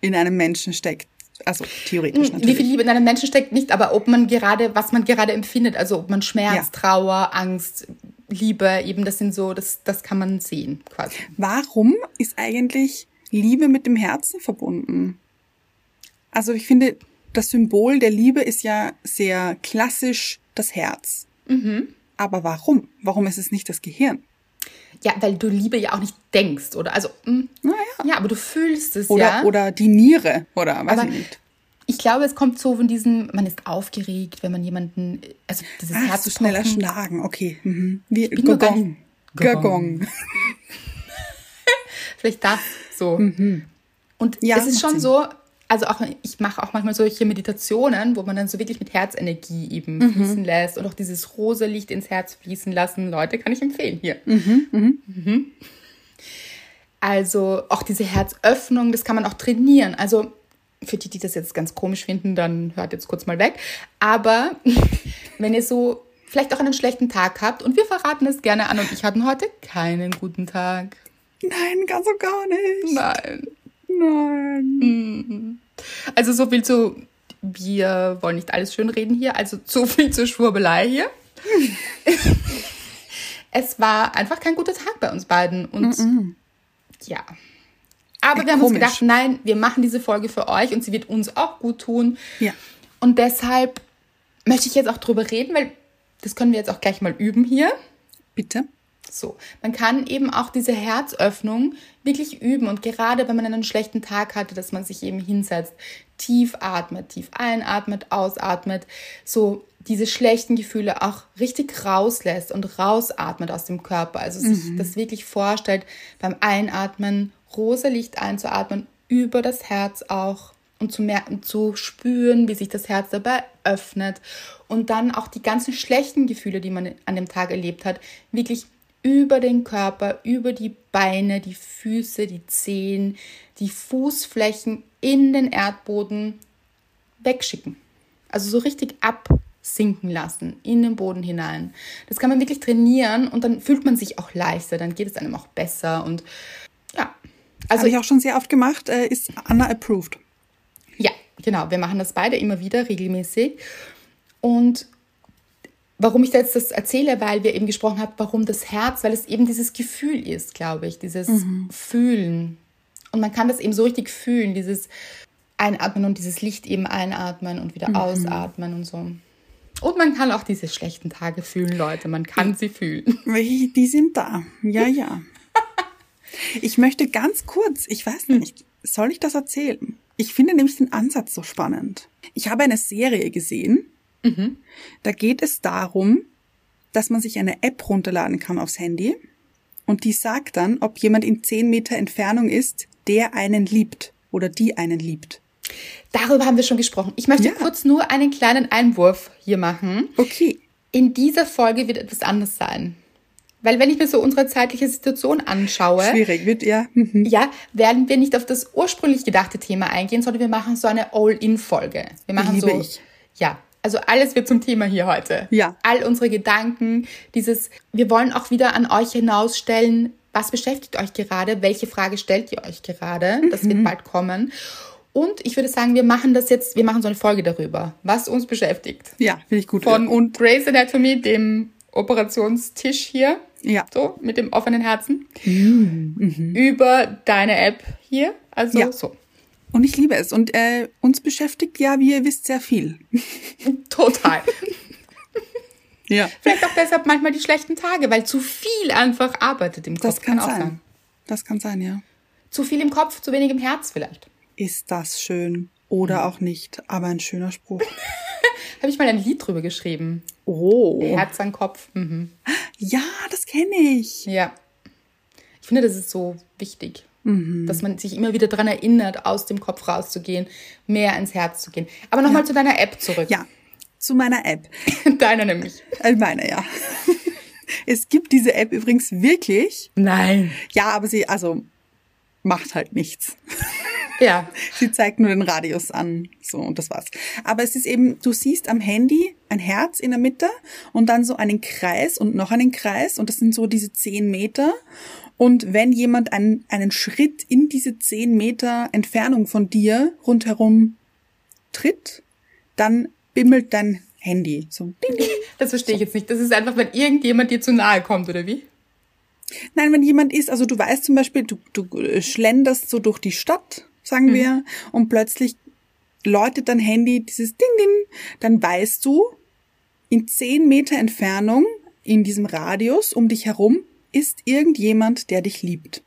in einem Menschen steckt. Also theoretisch Wie natürlich. viel Liebe in einem Menschen steckt, nicht, aber ob man gerade, was man gerade empfindet, also ob man Schmerz, Ja. Trauer, Angst, Liebe, eben das sind so, das, das kann man sehen quasi. Warum ist eigentlich Liebe mit dem Herzen verbunden? Also ich finde, das Symbol der Liebe ist ja sehr klassisch das Herz. Mhm. Aber warum? Warum ist es nicht das Gehirn? Ja, weil du Liebe ja auch nicht denkst, oder? Also, mh, Naja. ja, aber du fühlst es Oder, ja. oder die Niere, oder weiß Aber ich nicht. Ich glaube, es kommt so von diesem, man ist aufgeregt, wenn man jemanden, also dieses Ach, Herz so schneller schlagen, okay. Mhm. Wie ganz- Gogong. (laughs) Vielleicht das so. Und Mhm. Ja, es ist schon Sinn. so, also auch ich mache auch manchmal solche Meditationen, wo man dann so wirklich mit Herzenergie eben Mhm. fließen lässt und auch dieses rosa Licht ins Herz fließen lassen. Leute, kann ich empfehlen hier. Mhm, Mhm. Also auch diese Herzöffnung, das kann man auch trainieren. Also für die, die das jetzt ganz komisch finden, dann hört jetzt kurz mal weg. Aber (laughs) wenn ihr so vielleicht auch einen schlechten Tag habt und wir verraten es gerne an und ich hatten heute keinen guten Tag. Nein, ganz und gar nicht. Nein. Nein. Also so viel zu, wir wollen nicht alles schön reden hier, also so viel zur Schwurbelei hier. (laughs) es war einfach kein guter Tag bei uns beiden und ja. Aber wir haben uns komisch. gedacht, nein, wir machen diese Folge für euch und sie wird uns auch gut tun. Ja. Und deshalb möchte ich jetzt auch drüber reden, weil das können wir jetzt auch gleich mal üben hier. Bitte? So, man kann eben auch diese Herzöffnung wirklich üben und gerade wenn man einen schlechten Tag hatte, dass man sich eben hinsetzt, tief atmet, tief einatmet, ausatmet, so diese schlechten Gefühle auch richtig rauslässt und rausatmet aus dem Körper. Also sich das wirklich vorstellt, beim Einatmen rosa Licht einzuatmen, über das Herz auch und zu merken, zu spüren, wie sich das Herz dabei öffnet und dann auch die ganzen schlechten Gefühle, die man an dem Tag erlebt hat, wirklich über den Körper, über die Beine, die Füße, die Zehen, die Fußflächen in den Erdboden wegschicken. Also so richtig absinken lassen in den Boden hinein. Das kann man wirklich trainieren und dann fühlt man sich auch leichter, dann geht es einem auch besser und. Also Habe ich auch schon sehr oft gemacht, äh, ist Anna approved. ja, genau. Wir machen das beide immer wieder regelmäßig. Und warum ich jetzt das erzähle, weil wir eben gesprochen haben, warum das Herz, weil es eben dieses Gefühl ist, glaube ich, dieses Fühlen. Und man kann das eben so richtig fühlen, dieses Einatmen und dieses Licht eben einatmen und wieder ausatmen und so. Und man kann auch diese schlechten Tage fühlen, Leute. Man kann sie fühlen. Die sind da. Ja, ja. (laughs) Ich möchte ganz kurz, ich weiß nicht, soll ich das erzählen? Ich finde nämlich den Ansatz so spannend. Ich habe eine Serie gesehen. Da geht es darum, dass man sich eine App runterladen kann aufs Handy und die sagt dann, ob jemand in 10 Meter Entfernung ist, der einen liebt oder die einen liebt. Darüber haben wir schon gesprochen. Ich möchte Ja. kurz nur einen kleinen Einwurf hier machen. Okay. In dieser Folge wird etwas anders sein. Weil wenn ich mir so unsere zeitliche Situation anschaue, Schwierig wird ja. Mhm. ja, werden wir nicht auf das ursprünglich gedachte Thema eingehen, sondern wir machen so eine All-In-Folge. Wir machen Liebe so, ich. ja, also alles wird zum Thema hier heute. Ja. All unsere Gedanken, dieses, wir wollen auch wieder an euch hinausstellen, was beschäftigt euch gerade, welche Frage stellt ihr euch gerade, das Mhm. wird bald kommen. Und ich würde sagen, wir machen das jetzt, wir machen so eine Folge darüber, was uns beschäftigt. Ja, finde ich gut. Von und Grey's Anatomy, dem Operationstisch hier, ja. so mit dem offenen Herzen, über deine App hier, also Ja. so. Und ich liebe es. Und äh, uns beschäftigt ja, wie ihr wisst, sehr viel. (laughs) Total. (laughs) Ja. Vielleicht auch deshalb manchmal die schlechten Tage, weil zu viel einfach arbeitet im Kopf. Das kann auch sein. Das kann sein, ja. Zu viel im Kopf, zu wenig im Herz vielleicht. Ist das schön oder auch nicht, aber ein schöner Spruch. (laughs) Habe ich mal ein Lied drüber geschrieben. Oh. Herz an Kopf. Mhm. Ja, das kenne ich. Ja. Ich finde, das ist so wichtig, Mhm. dass man sich immer wieder daran erinnert, aus dem Kopf rauszugehen, mehr ins Herz zu gehen. Aber nochmal zu deiner App zurück. Ja, zu meiner App. (laughs) Deiner nämlich. Äh, meine, ja. (laughs) Es gibt diese App übrigens wirklich. Nein. Ja, aber sie, also, macht halt nichts. (laughs) Ja. (laughs) Sie zeigt nur den Radius an. So, und das war's. Aber es ist eben, du siehst am Handy ein Herz in der Mitte und dann so einen Kreis und noch einen Kreis und das sind so diese zehn Meter. Und wenn jemand einen, einen Schritt in diese zehn Meter Entfernung von dir rundherum tritt, dann bimmelt dein Handy. So, ding, ding. Das verstehe ich jetzt nicht. Das ist einfach, wenn irgendjemand dir zu nahe kommt, oder wie? Nein, wenn jemand ist, also du weißt zum Beispiel, du, du äh, schlenderst so durch die Stadt, sagen wir, und plötzlich läutet dein Handy dieses Ding, Ding, dann weißt du, in zehn Meter Entfernung in diesem Radius um dich herum ist irgendjemand, der dich liebt.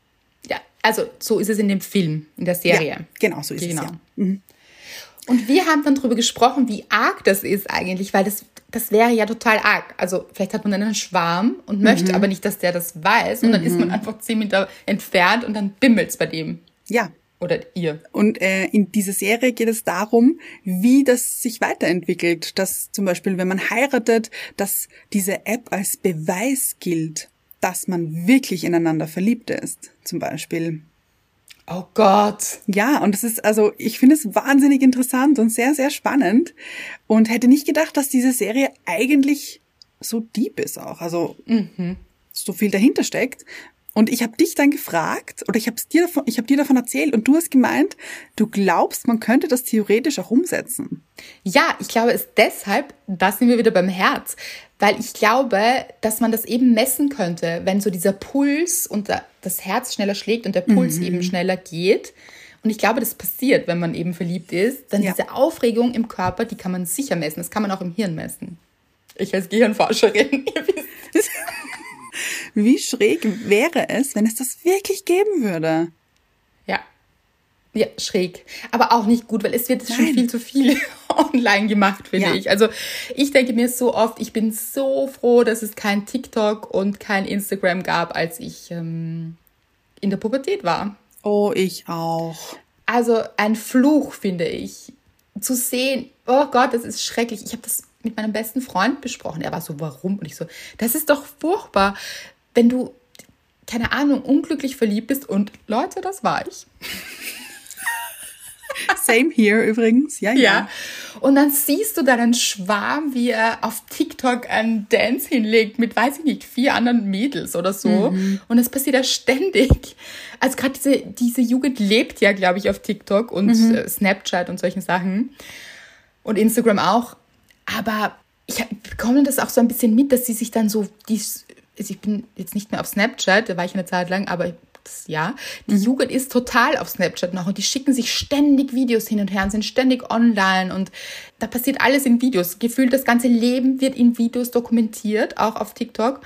Ja, also so ist es in dem Film, in der Serie. Ja, genau, so ist Genau. es ja. Mhm. Und wir haben dann darüber gesprochen, wie arg das ist eigentlich, weil das, das wäre ja total arg. Also vielleicht hat man dann einen Schwarm und möchte aber nicht, dass der das weiß. Und dann ist man einfach zehn Meter entfernt und dann bimmelt's bei dem. Ja. Oder ihr. Und äh, in dieser Serie geht es darum, wie das sich weiterentwickelt. Dass zum Beispiel, wenn man heiratet, dass diese App als Beweis gilt, dass man wirklich ineinander verliebt ist. Zum Beispiel. Oh Gott. Ja, und es ist, also ich finde es wahnsinnig interessant und sehr, sehr spannend und hätte nicht gedacht, dass diese Serie eigentlich so deep ist auch. Also so viel dahinter steckt. Und ich habe dich dann gefragt, oder ich habe dir davon, ich habe dir davon erzählt und du hast gemeint, du glaubst, man könnte das theoretisch auch umsetzen. Ja, ich glaube es deshalb, da sind wir wieder beim Herz, weil ich glaube, dass man das eben messen könnte, wenn so dieser Puls und da- das Herz schneller schlägt und der Puls eben schneller geht. Und ich glaube, das passiert, wenn man eben verliebt ist. Dann Ja. diese Aufregung im Körper, die kann man sicher messen. Das kann man auch im Hirn messen. Ich als Gehirnforscherin, (laughs) ihr wisst. (laughs) Wie schräg wäre es, wenn es das wirklich geben würde? Ja. Ja, schräg. Aber auch nicht gut, weil es wird schon Nein. viel zu viel (laughs) online gemacht, finde Ja. ich. Also ich denke mir so oft, ich bin so froh, dass es kein TikTok und kein Instagram gab, als ich ähm, in der Pubertät war. Oh, ich auch. Also ein Fluch, finde ich. Zu sehen, oh Gott, das ist schrecklich. Ich habe das mit meinem besten Freund besprochen. Er war so, warum? Und ich so, das ist doch furchtbar, wenn du, keine Ahnung, unglücklich verliebt bist. Und Leute, das war ich. (laughs) Same here übrigens. Ja, ja. Ja. Und dann siehst du da einen Schwarm, wie er auf TikTok einen Dance hinlegt mit, weiß ich nicht, vier anderen Mädels oder so. Und das passiert ja ständig. Also gerade diese, diese Jugend lebt ja, glaube ich, auf TikTok und äh, Snapchat und solchen Sachen. Und Instagram auch. Aber ich bekomme das auch so ein bisschen mit, dass sie sich dann so, also ich bin jetzt nicht mehr auf Snapchat, da war ich eine Zeit lang, aber das, ja, die Jugend ist total auf Snapchat noch und die schicken sich ständig Videos hin und her und sind ständig online und da passiert alles in Videos. Gefühlt das ganze Leben wird in Videos dokumentiert, auch auf TikTok.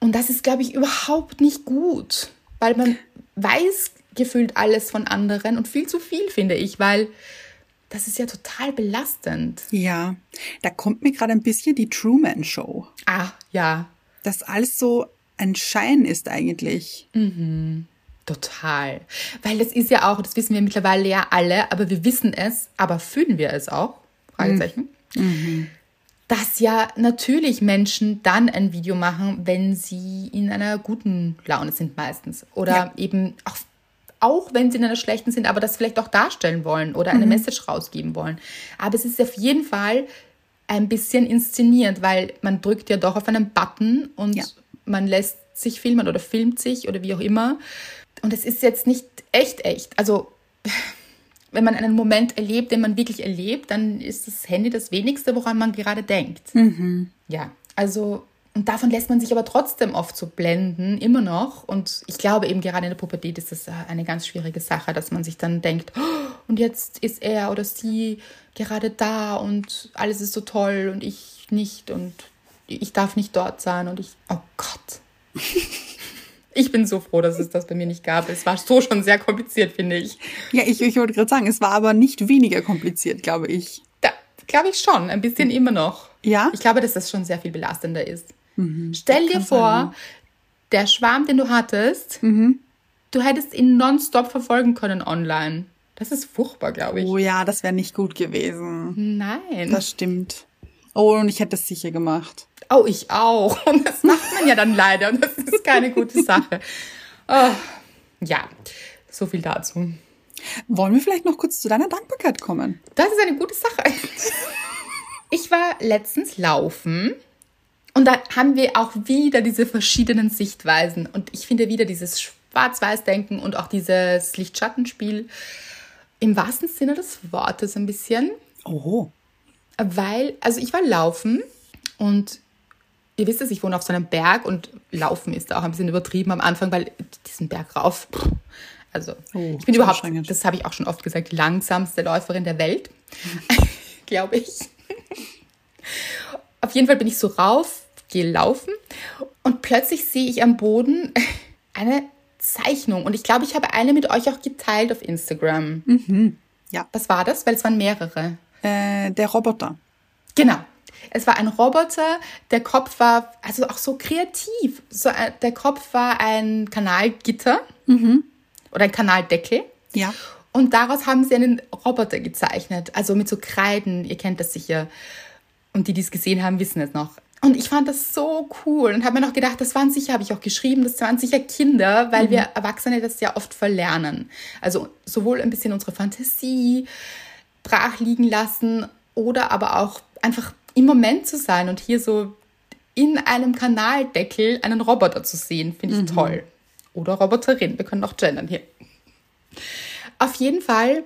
Und das ist, glaube ich, überhaupt nicht gut, weil man weiß gefühlt alles von anderen und viel zu viel, finde ich, weil das ist ja total belastend. Ja, da kommt mir gerade ein bisschen die Truman Show. Ah, ja, dass alles so ein Schein ist eigentlich. total. Weil das ist ja auch, das wissen wir mittlerweile ja alle, aber wir wissen es, aber fühlen wir es auch? Fragezeichen. Dass ja natürlich Menschen dann ein Video machen, wenn sie in einer guten Laune sind meistens. Oder Ja. eben auch, auch wenn sie in einer schlechten sind, aber das vielleicht auch darstellen wollen oder eine Message rausgeben wollen. Aber es ist auf jeden Fall ein bisschen inszeniert, weil man drückt ja doch auf einen Button und Ja. man lässt sich filmen oder filmt sich oder wie auch immer. Und es ist jetzt nicht echt echt. Also (laughs) wenn man einen Moment erlebt, den man wirklich erlebt, dann ist das Handy das wenigste, woran man gerade denkt. Ja, also und davon lässt man sich aber trotzdem oft so blenden, immer noch. Und ich glaube eben gerade in der Pubertät ist das äh, eine ganz schwierige Sache, dass man sich dann denkt, oh, und jetzt ist er oder sie gerade da und alles ist so toll und ich nicht und ich darf nicht dort sein und ich, oh Gott. (laughs) Ich bin so froh, dass es das bei mir nicht gab. Es war so schon sehr kompliziert, finde ich. Ja, ich, ich wollte gerade sagen, es war aber nicht weniger kompliziert, glaube ich. Da glaube ich schon, ein bisschen immer noch. Ja? Ich glaube, dass das schon sehr viel belastender ist. Stell dir vor, sein, der Schwarm, den du hattest, du hättest ihn nonstop verfolgen können online. Das ist furchtbar, glaube ich. Oh ja, das wäre nicht gut gewesen. Nein. Das stimmt. Oh, und ich hätte es sicher gemacht. Oh, ich auch. (laughs) Und das macht man ja dann leider. Und das ist keine gute Sache. Oh, ja, so viel dazu. Wollen wir vielleicht noch kurz zu deiner Dankbarkeit kommen? Das ist eine gute Sache. Ich war letztens laufen und da haben wir auch wieder diese verschiedenen Sichtweisen. Und ich finde wieder dieses Schwarz-Weiß-Denken und auch dieses Licht-Schattenspiel im wahrsten Sinne des Wortes ein bisschen. Oh. Weil, also ich war laufen und ihr wisst es, ich wohne auf so einem Berg und laufen ist da auch ein bisschen übertrieben am Anfang, weil diesen Berg rauf. Also Oh, ich bin überhaupt, das habe ich auch schon oft gesagt, die langsamste Läuferin der Welt, (laughs) glaube ich. Auf jeden Fall bin ich so rauf, gehe laufen und plötzlich sehe ich am Boden (laughs) eine Zeichnung und ich glaube, ich habe eine mit euch auch geteilt auf Instagram. Ja. Was war das? Weil es waren mehrere. Äh, der Roboter. Genau. Es war ein Roboter, der Kopf war also auch so kreativ. So, äh, der Kopf war ein Kanalgitter oder ein Kanaldeckel. Ja. Und daraus haben sie einen Roboter gezeichnet, also mit so Kreiden. Ihr kennt das sicher. Und die, die es gesehen haben, wissen es noch. Und ich fand das so cool und habe mir noch gedacht, das waren sicher, habe ich auch geschrieben, das waren sicher Kinder, weil wir Erwachsene das ja oft verlernen. Also sowohl ein bisschen unsere Fantasie brach liegen lassen oder aber auch einfach im Moment zu sein und hier so in einem Kanaldeckel einen Roboter zu sehen, finde ich toll. Oder Roboterin, wir können auch gendern hier. Auf jeden Fall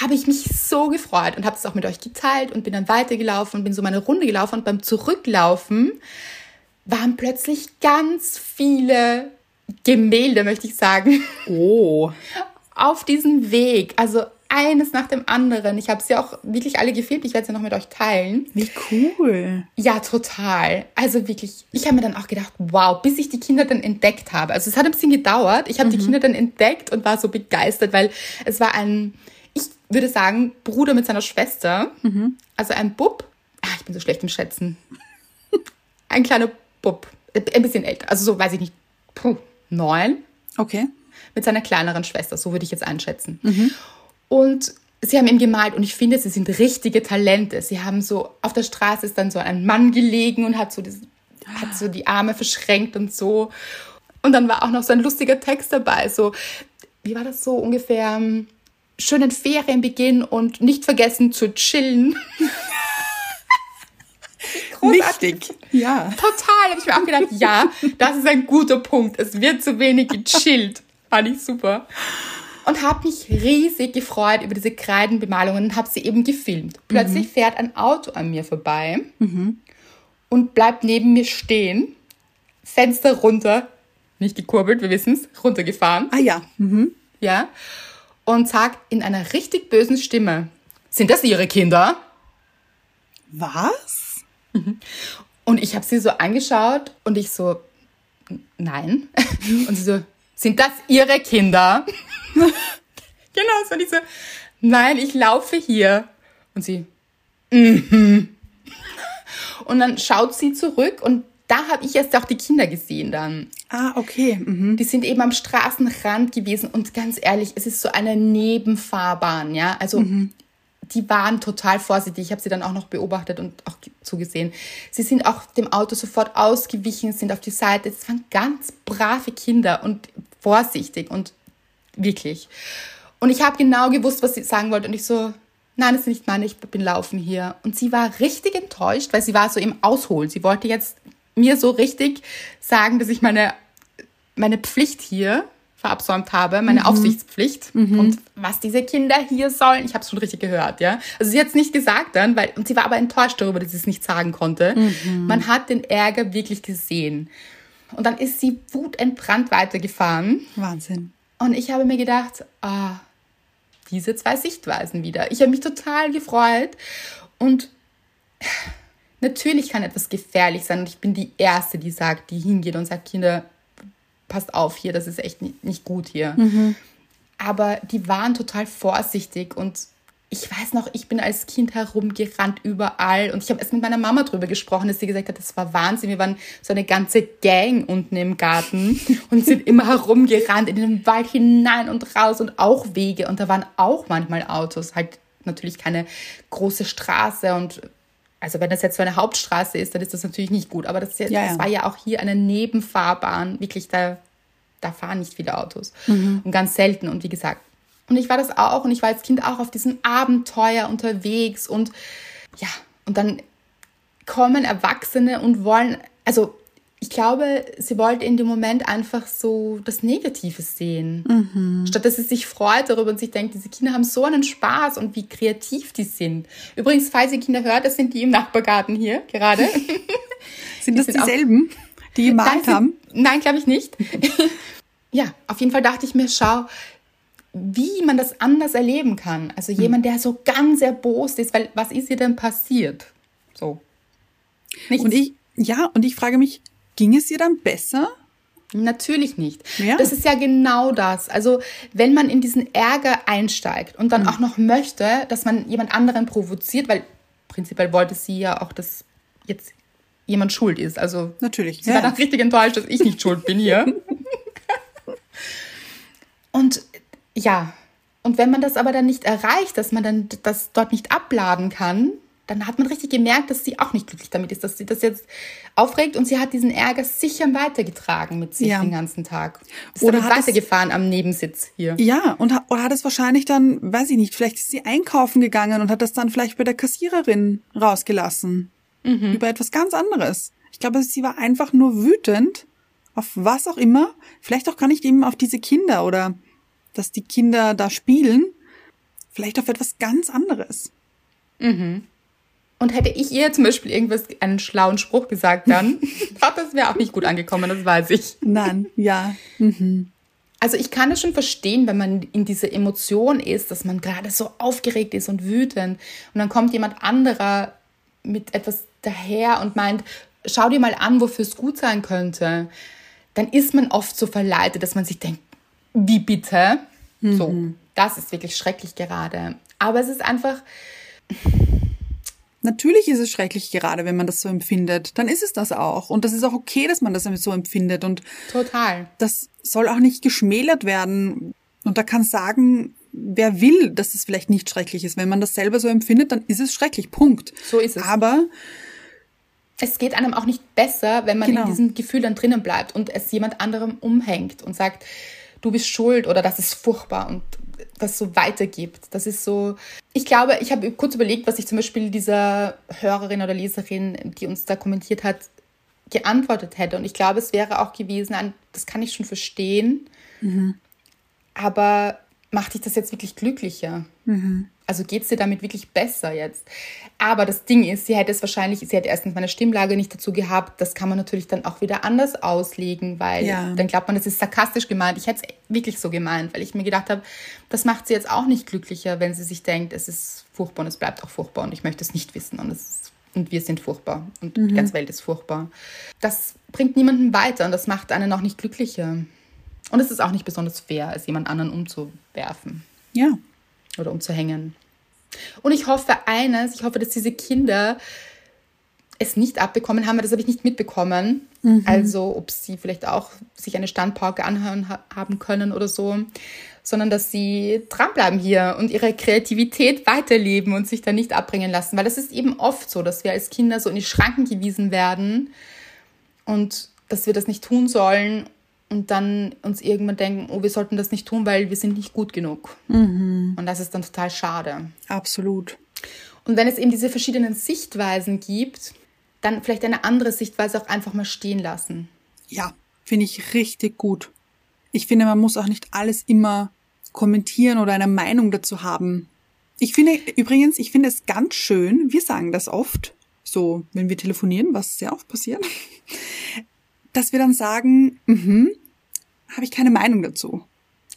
habe ich mich so gefreut und habe es auch mit euch geteilt und bin dann weitergelaufen und bin so meine Runde gelaufen und beim Zurücklaufen waren plötzlich ganz viele Gemälde, möchte ich sagen, (laughs) Oh. auf diesem Weg. Also eines nach dem anderen. Ich habe sie auch wirklich alle gefilmt. Ich werde sie noch mit euch teilen. Wie cool. Ja, total. Also wirklich, ich habe mir dann auch gedacht, wow, bis ich die Kinder dann entdeckt habe. Also es hat ein bisschen gedauert. Ich habe die Kinder dann entdeckt und war so begeistert, weil es war ein, würde sagen, Bruder mit seiner Schwester. Also ein Bub. Ah, ich bin so schlecht im Schätzen. (laughs) Ein kleiner Bub. Ein bisschen älter. Also so, weiß ich nicht, puh, neun Okay. mit seiner kleineren Schwester, so würde ich jetzt einschätzen. Und sie haben ihn gemalt und ich finde, sie sind richtige Talente. Sie haben so, auf der Straße ist dann so ein Mann gelegen und hat so, das, hat so die Arme verschränkt und so. Und dann war auch noch so ein lustiger Text dabei, so, wie war das so ungefähr? Schönen Ferienbeginn und nicht vergessen zu chillen. Großartig. Wichtig. Ja. Total, habe ich mir auch gedacht, ja, das ist ein guter Punkt. Es wird zu wenig gechillt. Fand ich super. Und habe mich riesig gefreut über diese Kreidenbemalungen und habe sie eben gefilmt. Plötzlich fährt ein Auto an mir vorbei und bleibt neben mir stehen. Fenster runter, nicht gekurbelt, wir wissen es, runtergefahren. Ah ja. Mhm. Ja. Und sagt in einer richtig bösen Stimme, sind das Ihre Kinder? Was? Und ich habe sie so angeschaut und ich so, "N- nein. (laughs) Und sie so, sind das ihre Kinder? (laughs) genau, so und ich so, nein, ich laufe hier. Und sie, mhm. (laughs) Und dann schaut sie zurück und da habe ich erst auch die Kinder gesehen dann. Ah, okay. Mhm. Die sind eben am Straßenrand gewesen und ganz ehrlich, es ist so eine Nebenfahrbahn, ja. Also die waren total vorsichtig. Ich habe sie dann auch noch beobachtet und auch ge- zugesehen. Sie sind auch dem Auto sofort ausgewichen, sind auf die Seite. Es waren ganz brave Kinder und vorsichtig und wirklich. Und ich habe genau gewusst, was sie sagen wollte und ich so, nein, das ist nicht meine, ich bin laufen hier. Und sie war richtig enttäuscht, weil sie war so im Ausholen. Sie wollte jetzt mir so richtig sagen, dass ich meine meine Pflicht hier verabsäumt habe, meine Aufsichtspflicht und was diese Kinder hier sollen. Ich habe es schon richtig gehört, ja. Also sie hat es nicht gesagt dann, weil und sie war aber enttäuscht darüber, dass sie es nicht sagen konnte. Man hat den Ärger wirklich gesehen. Und dann ist sie wutentbrannt weitergefahren Wahnsinn. und ich habe mir gedacht, ah, diese zwei Sichtweisen wieder. Ich habe mich total gefreut und natürlich kann etwas gefährlich sein und ich bin die Erste, die sagt, die hingeht und sagt, Kinder, passt auf hier, das ist echt nicht, gut hier. Aber die waren total vorsichtig und ich weiß noch, ich bin als Kind herumgerannt überall und ich habe erst mit meiner Mama drüber gesprochen, dass sie gesagt hat, das war Wahnsinn. Wir waren so eine ganze Gang unten im Garten (laughs) und sind immer herumgerannt in den Wald hinein und raus und auch Wege und da waren auch manchmal Autos, halt natürlich keine große Straße und also wenn das jetzt so eine Hauptstraße ist, dann ist das natürlich nicht gut. Aber das, ja, Ja, ja. das war ja auch hier eine Nebenfahrbahn. Wirklich, da, da fahren nicht viele Autos. Und ganz selten. Und wie gesagt, und ich war das auch. Und ich war als Kind auch auf diesem Abenteuer unterwegs. Und ja, und dann kommen Erwachsene und wollen, also ich glaube, sie wollte in dem Moment einfach so das Negative sehen. Statt dass sie sich freut darüber und sich denkt, diese Kinder haben so einen Spaß und wie kreativ die sind. Übrigens, falls ihr Kinder hört, das sind die im Nachbargarten hier gerade. (laughs) Sind das sind auch- dieselben, die gemalt Nein, sie- haben? Nein, glaube ich nicht. (laughs) ja, auf jeden Fall dachte ich mir, schau, wie man das anders erleben kann. Also Hm. jemand, der so ganz erbost ist, weil was ist ihr denn passiert? So. Nichts. Und ich, ja, und ich frage mich, ging es ihr dann besser? Natürlich nicht. Ja. Das ist ja genau das. Also, wenn man in diesen Ärger einsteigt und Mhm. dann auch noch möchte, dass man jemand anderen provoziert, weil prinzipiell wollte sie ja auch, dass jetzt jemand schuld ist. Also, Natürlich. sie war dann richtig enttäuscht, dass ich nicht schuld bin hier. (laughs) und ja, und wenn man das aber dann nicht erreicht, dass man dann das dort nicht abladen kann, dann hat man richtig gemerkt, dass sie auch nicht glücklich damit ist, dass sie das jetzt aufregt und sie hat diesen Ärger sicher weitergetragen mit sich Ja. den ganzen Tag. Ist Oder hat es- weitergefahren am Nebensitz hier. Ja, und oder hat es wahrscheinlich dann, weiß ich nicht, vielleicht ist sie einkaufen gegangen und hat das dann vielleicht bei der Kassiererin rausgelassen. Über etwas ganz anderes. Ich glaube, sie war einfach nur wütend auf was auch immer. Vielleicht auch gar nicht eben auf diese Kinder oder dass die Kinder da spielen. Vielleicht auf etwas ganz anderes. Und hätte ich ihr zum Beispiel irgendwas, einen schlauen Spruch gesagt dann, (laughs) das wäre auch nicht gut angekommen, das weiß ich. Nein, ja. Also ich kann das schon verstehen, wenn man in dieser Emotion ist, dass man gerade so aufgeregt ist und wütend und dann kommt jemand anderer mit etwas daher und meint, schau dir mal an, wofür es gut sein könnte. Dann ist man oft so verleitet, dass man sich denkt, wie bitte? So, das ist wirklich schrecklich gerade. Aber es ist einfach, Natürlich ist es schrecklich, gerade wenn man das so empfindet. Dann ist es das auch. Und das ist auch okay, dass man das so empfindet. Und total. das soll auch nicht geschmälert werden. Und da kann sagen, wer will, dass es vielleicht nicht schrecklich ist. Wenn man das selber so empfindet, dann ist es schrecklich. Punkt. So ist es. Aber es geht einem auch nicht besser, wenn man Genau. in diesem Gefühl dann drinnen bleibt und es jemand anderem umhängt und sagt, du bist schuld oder das ist furchtbar und das so weitergibt. Das ist so. Ich glaube, ich habe kurz überlegt, was ich zum Beispiel dieser Hörerin oder Leserin, die uns da kommentiert hat, geantwortet hätte. Und ich glaube, es wäre auch gewesen, das kann ich schon verstehen, aber macht dich das jetzt wirklich glücklicher? Also geht es dir damit wirklich besser jetzt? Aber das Ding ist, sie hätte es wahrscheinlich, sie hätte erstens meine Stimmlage nicht dazu gehabt. Das kann man natürlich dann auch wieder anders auslegen, weil Ja. dann glaubt man, das ist sarkastisch gemeint. Ich hätte es wirklich so gemeint, weil ich mir gedacht habe, das macht sie jetzt auch nicht glücklicher, wenn sie sich denkt, es ist furchtbar und es bleibt auch furchtbar und ich möchte es nicht wissen und es ist, und wir sind furchtbar und die ganze Welt ist furchtbar. Das bringt niemanden weiter und das macht einen auch nicht glücklicher. Und es ist auch nicht besonders fair, es jemand anderen umzuwerfen ja, oder umzuhängen. Und ich hoffe eines, ich hoffe, dass diese Kinder es nicht abbekommen haben, weil das habe ich nicht mitbekommen. Also ob sie vielleicht auch sich eine Standpauke anhören ha haben können oder so, sondern dass sie dranbleiben hier und ihre Kreativität weiterleben und sich da nicht abbringen lassen. Weil das ist eben oft so, dass wir als Kinder so in die Schranken gewiesen werden und dass wir das nicht tun sollen und dann uns irgendwann denken, oh, wir sollten das nicht tun, weil wir sind nicht gut genug. Und das ist dann total schade. absolut. Und wenn es eben diese verschiedenen Sichtweisen gibt, dann vielleicht eine andere Sichtweise auch einfach mal stehen lassen. Ja, finde ich richtig gut. Ich finde, man muss auch nicht alles immer kommentieren oder eine Meinung dazu haben. Ich finde übrigens, ich finde es ganz schön, wir sagen das oft, so wenn wir telefonieren, was sehr oft passiert, dass wir dann sagen, mhm, habe ich keine Meinung dazu.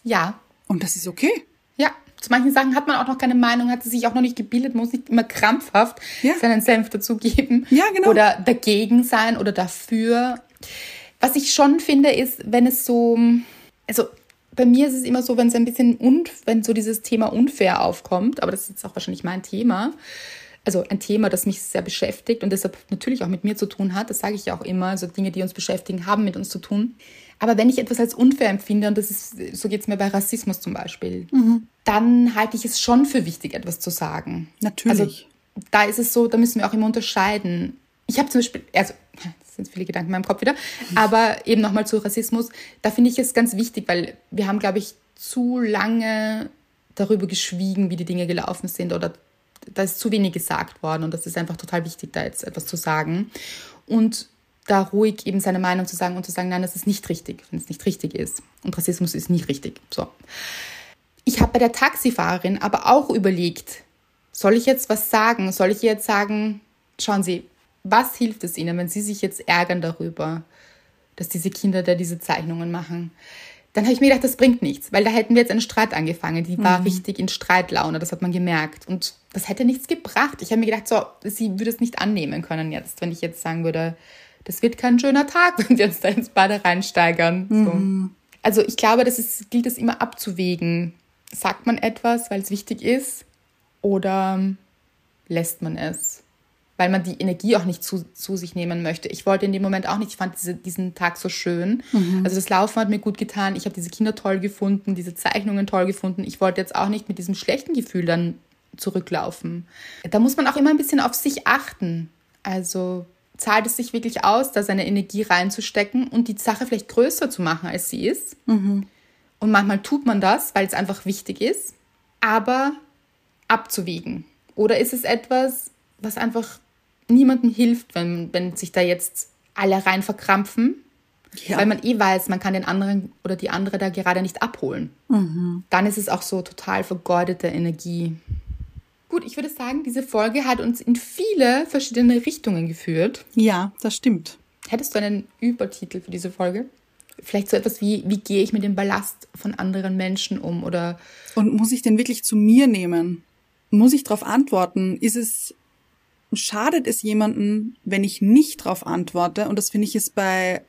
Ja, Und das ist okay. ja. Zu manchen Sachen hat man auch noch keine Meinung, hat sie sich auch noch nicht gebildet, muss nicht immer krampfhaft Ja. seinen Senf dazugeben. Ja, genau. Oder dagegen sein oder dafür. Was ich schon finde, ist, wenn es so, also bei mir ist es immer so, wenn es ein bisschen und wenn so dieses Thema unfair aufkommt, aber das ist jetzt auch wahrscheinlich mein Thema. Also ein Thema, das mich sehr beschäftigt und deshalb natürlich auch mit mir zu tun hat. Das sage ich ja auch immer. Also Dinge, die uns beschäftigen, haben mit uns zu tun. Aber wenn ich etwas als unfair empfinde, und das ist, so geht es mir bei Rassismus zum Beispiel, dann halte ich es schon für wichtig, etwas zu sagen. Natürlich. Also da ist es so, da müssen wir auch immer unterscheiden. Ich habe zum Beispiel, also das (laughs) sind viele Gedanken in meinem Kopf wieder, aber eben nochmal zu Rassismus, da finde ich es ganz wichtig, weil wir haben, glaube ich, zu lange darüber geschwiegen, wie die Dinge gelaufen sind oder da ist zu wenig gesagt worden und das ist einfach total wichtig, da jetzt etwas zu sagen. Und da ruhig eben seine Meinung zu sagen und zu sagen, nein, das ist nicht richtig, wenn es nicht richtig ist. Und Rassismus ist nicht richtig. So. Ich habe bei der Taxifahrerin aber auch überlegt, soll ich jetzt was sagen? Soll ich jetzt sagen, schauen Sie, was hilft es Ihnen, wenn Sie sich jetzt ärgern darüber, dass diese Kinder da diese Zeichnungen machen? Dann habe ich mir gedacht, das bringt nichts, weil da hätten wir jetzt einen Streit angefangen. Die war mhm. richtig in Streitlaune, das hat man gemerkt. Und das hätte nichts gebracht. Ich habe mir gedacht, so, sie würde es nicht annehmen können jetzt, wenn ich jetzt sagen würde, das wird kein schöner Tag, (laughs) wenn sie uns da ins Bade reinsteigern. Mhm. So. Also ich glaube, das ist, gilt es immer abzuwägen. Sagt man etwas, weil es wichtig ist, oder lässt man es? Weil man die Energie auch nicht zu, zu sich nehmen möchte. Ich wollte in dem Moment auch nicht, ich fand diese, diesen Tag so schön. Mhm. Also das Laufen hat mir gut getan. Ich habe diese Kinder toll gefunden, diese Zeichnungen toll gefunden. Ich wollte jetzt auch nicht mit diesem schlechten Gefühl dann zurücklaufen. Da muss man auch immer ein bisschen auf sich achten. Also zahlt es sich wirklich aus, da seine Energie reinzustecken und die Sache vielleicht größer zu machen, als sie ist. Mhm. Und manchmal tut man das, weil es einfach wichtig ist, aber abzuwägen. Oder ist es etwas, was einfach niemandem hilft, wenn, wenn sich da jetzt alle rein verkrampfen? Ja. Weil man eh weiß, man kann den anderen oder die andere da gerade nicht abholen. Mhm. Dann ist es auch so total vergeudete Energie. Gut, ich würde sagen, diese Folge hat uns in viele verschiedene Richtungen geführt. Ja, das stimmt. Hättest du einen Übertitel für diese Folge? Vielleicht so etwas wie, wie gehe ich mit dem Ballast von anderen Menschen um oder. Und muss ich den wirklich zu mir nehmen? Muss ich darauf antworten? Ist es, schadet es jemanden, wenn ich nicht darauf antworte? Und das finde ich ist bei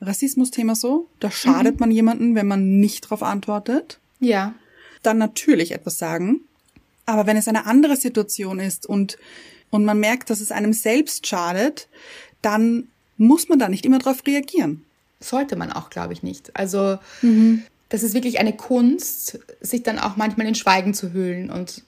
Rassismus-Thema so. Da schadet mhm. man jemanden, wenn man nicht darauf antwortet. Ja. Dann natürlich etwas sagen. Aber wenn es eine andere Situation ist und, und man merkt, dass es einem selbst schadet, dann muss man da nicht immer darauf reagieren. Sollte man auch, glaube ich, nicht. Also, mhm. das ist wirklich eine Kunst, sich dann auch manchmal in Schweigen zu hüllen und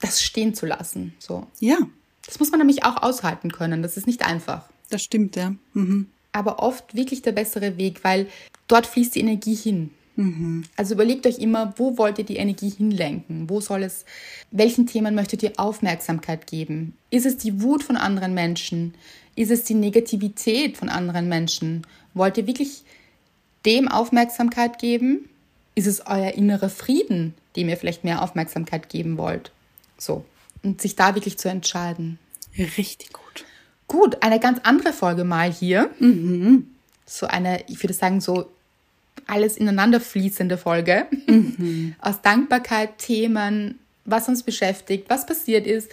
das stehen zu lassen. So. Ja. Das muss man nämlich auch aushalten können. Das ist nicht einfach. Das stimmt, ja. Mhm. Aber oft wirklich der bessere Weg, weil dort fließt die Energie hin. Mhm. Also überlegt euch immer, wo wollt ihr die Energie hinlenken? Wo soll es, welchen Themen möchtet ihr Aufmerksamkeit geben? Ist es die Wut von anderen Menschen? Ist es die Negativität von anderen Menschen? Wollt ihr wirklich dem Aufmerksamkeit geben? Ist es euer innerer Frieden, dem ihr vielleicht mehr Aufmerksamkeit geben wollt? So. Und sich da wirklich zu entscheiden. Richtig gut. Gut, eine ganz andere Folge mal hier. Mhm. So eine, ich würde sagen, so alles ineinander fließende Folge mhm. (laughs) aus Dankbarkeit, Themen, was uns beschäftigt, was passiert ist,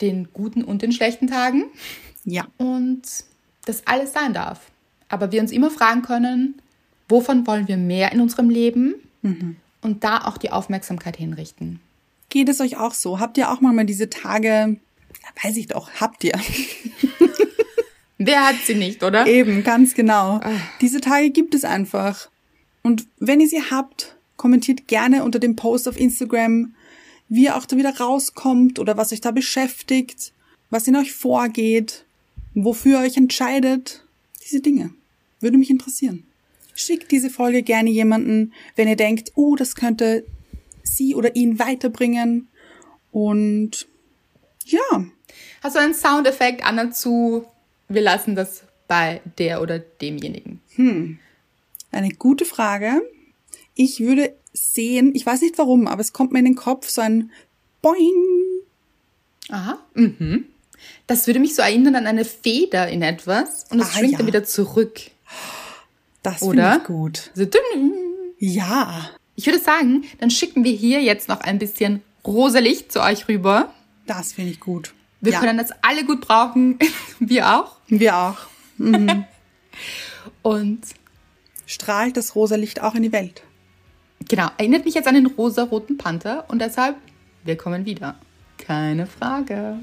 den guten und den schlechten Tagen. Ja. Und das alles sein darf. Aber wir uns immer fragen können, wovon wollen wir mehr in unserem Leben mhm. und da auch die Aufmerksamkeit hinrichten. Geht es euch auch so? Habt ihr auch mal diese Tage, weiß ich doch, habt ihr. (laughs) Wer hat sie nicht, oder? Eben, ganz genau. Ach. Diese Tage gibt es einfach. Und wenn ihr sie habt, kommentiert gerne unter dem Post auf Instagram, wie ihr auch da wieder rauskommt oder was euch da beschäftigt, was in euch vorgeht, wofür ihr euch entscheidet. Diese Dinge. Würde mich interessieren. Schickt diese Folge gerne jemanden, wenn ihr denkt, oh, das könnte sie oder ihn weiterbringen. Und ja. Hast du einen Soundeffekt, Anna, zu wir lassen das bei der oder demjenigen? Hm. Eine gute Frage. Ich würde sehen, ich weiß nicht warum, aber es kommt mir in den Kopf so ein Boing. Aha. Mhm. Das würde mich so erinnern an eine Feder in etwas und es ah, schwingt ja. dann wieder zurück. Das finde ich gut. So, ja. Ich würde sagen, dann schicken wir hier jetzt noch ein bisschen rosa Licht zu euch rüber. Das finde ich gut. Wir ja. können das alle gut brauchen. (laughs) Wir auch. Wir auch. Mhm. (laughs) Und strahlt das rosa Licht auch in die Welt. Genau, erinnert mich jetzt an den rosa-roten Panther und deshalb, wir kommen wieder. Keine Frage.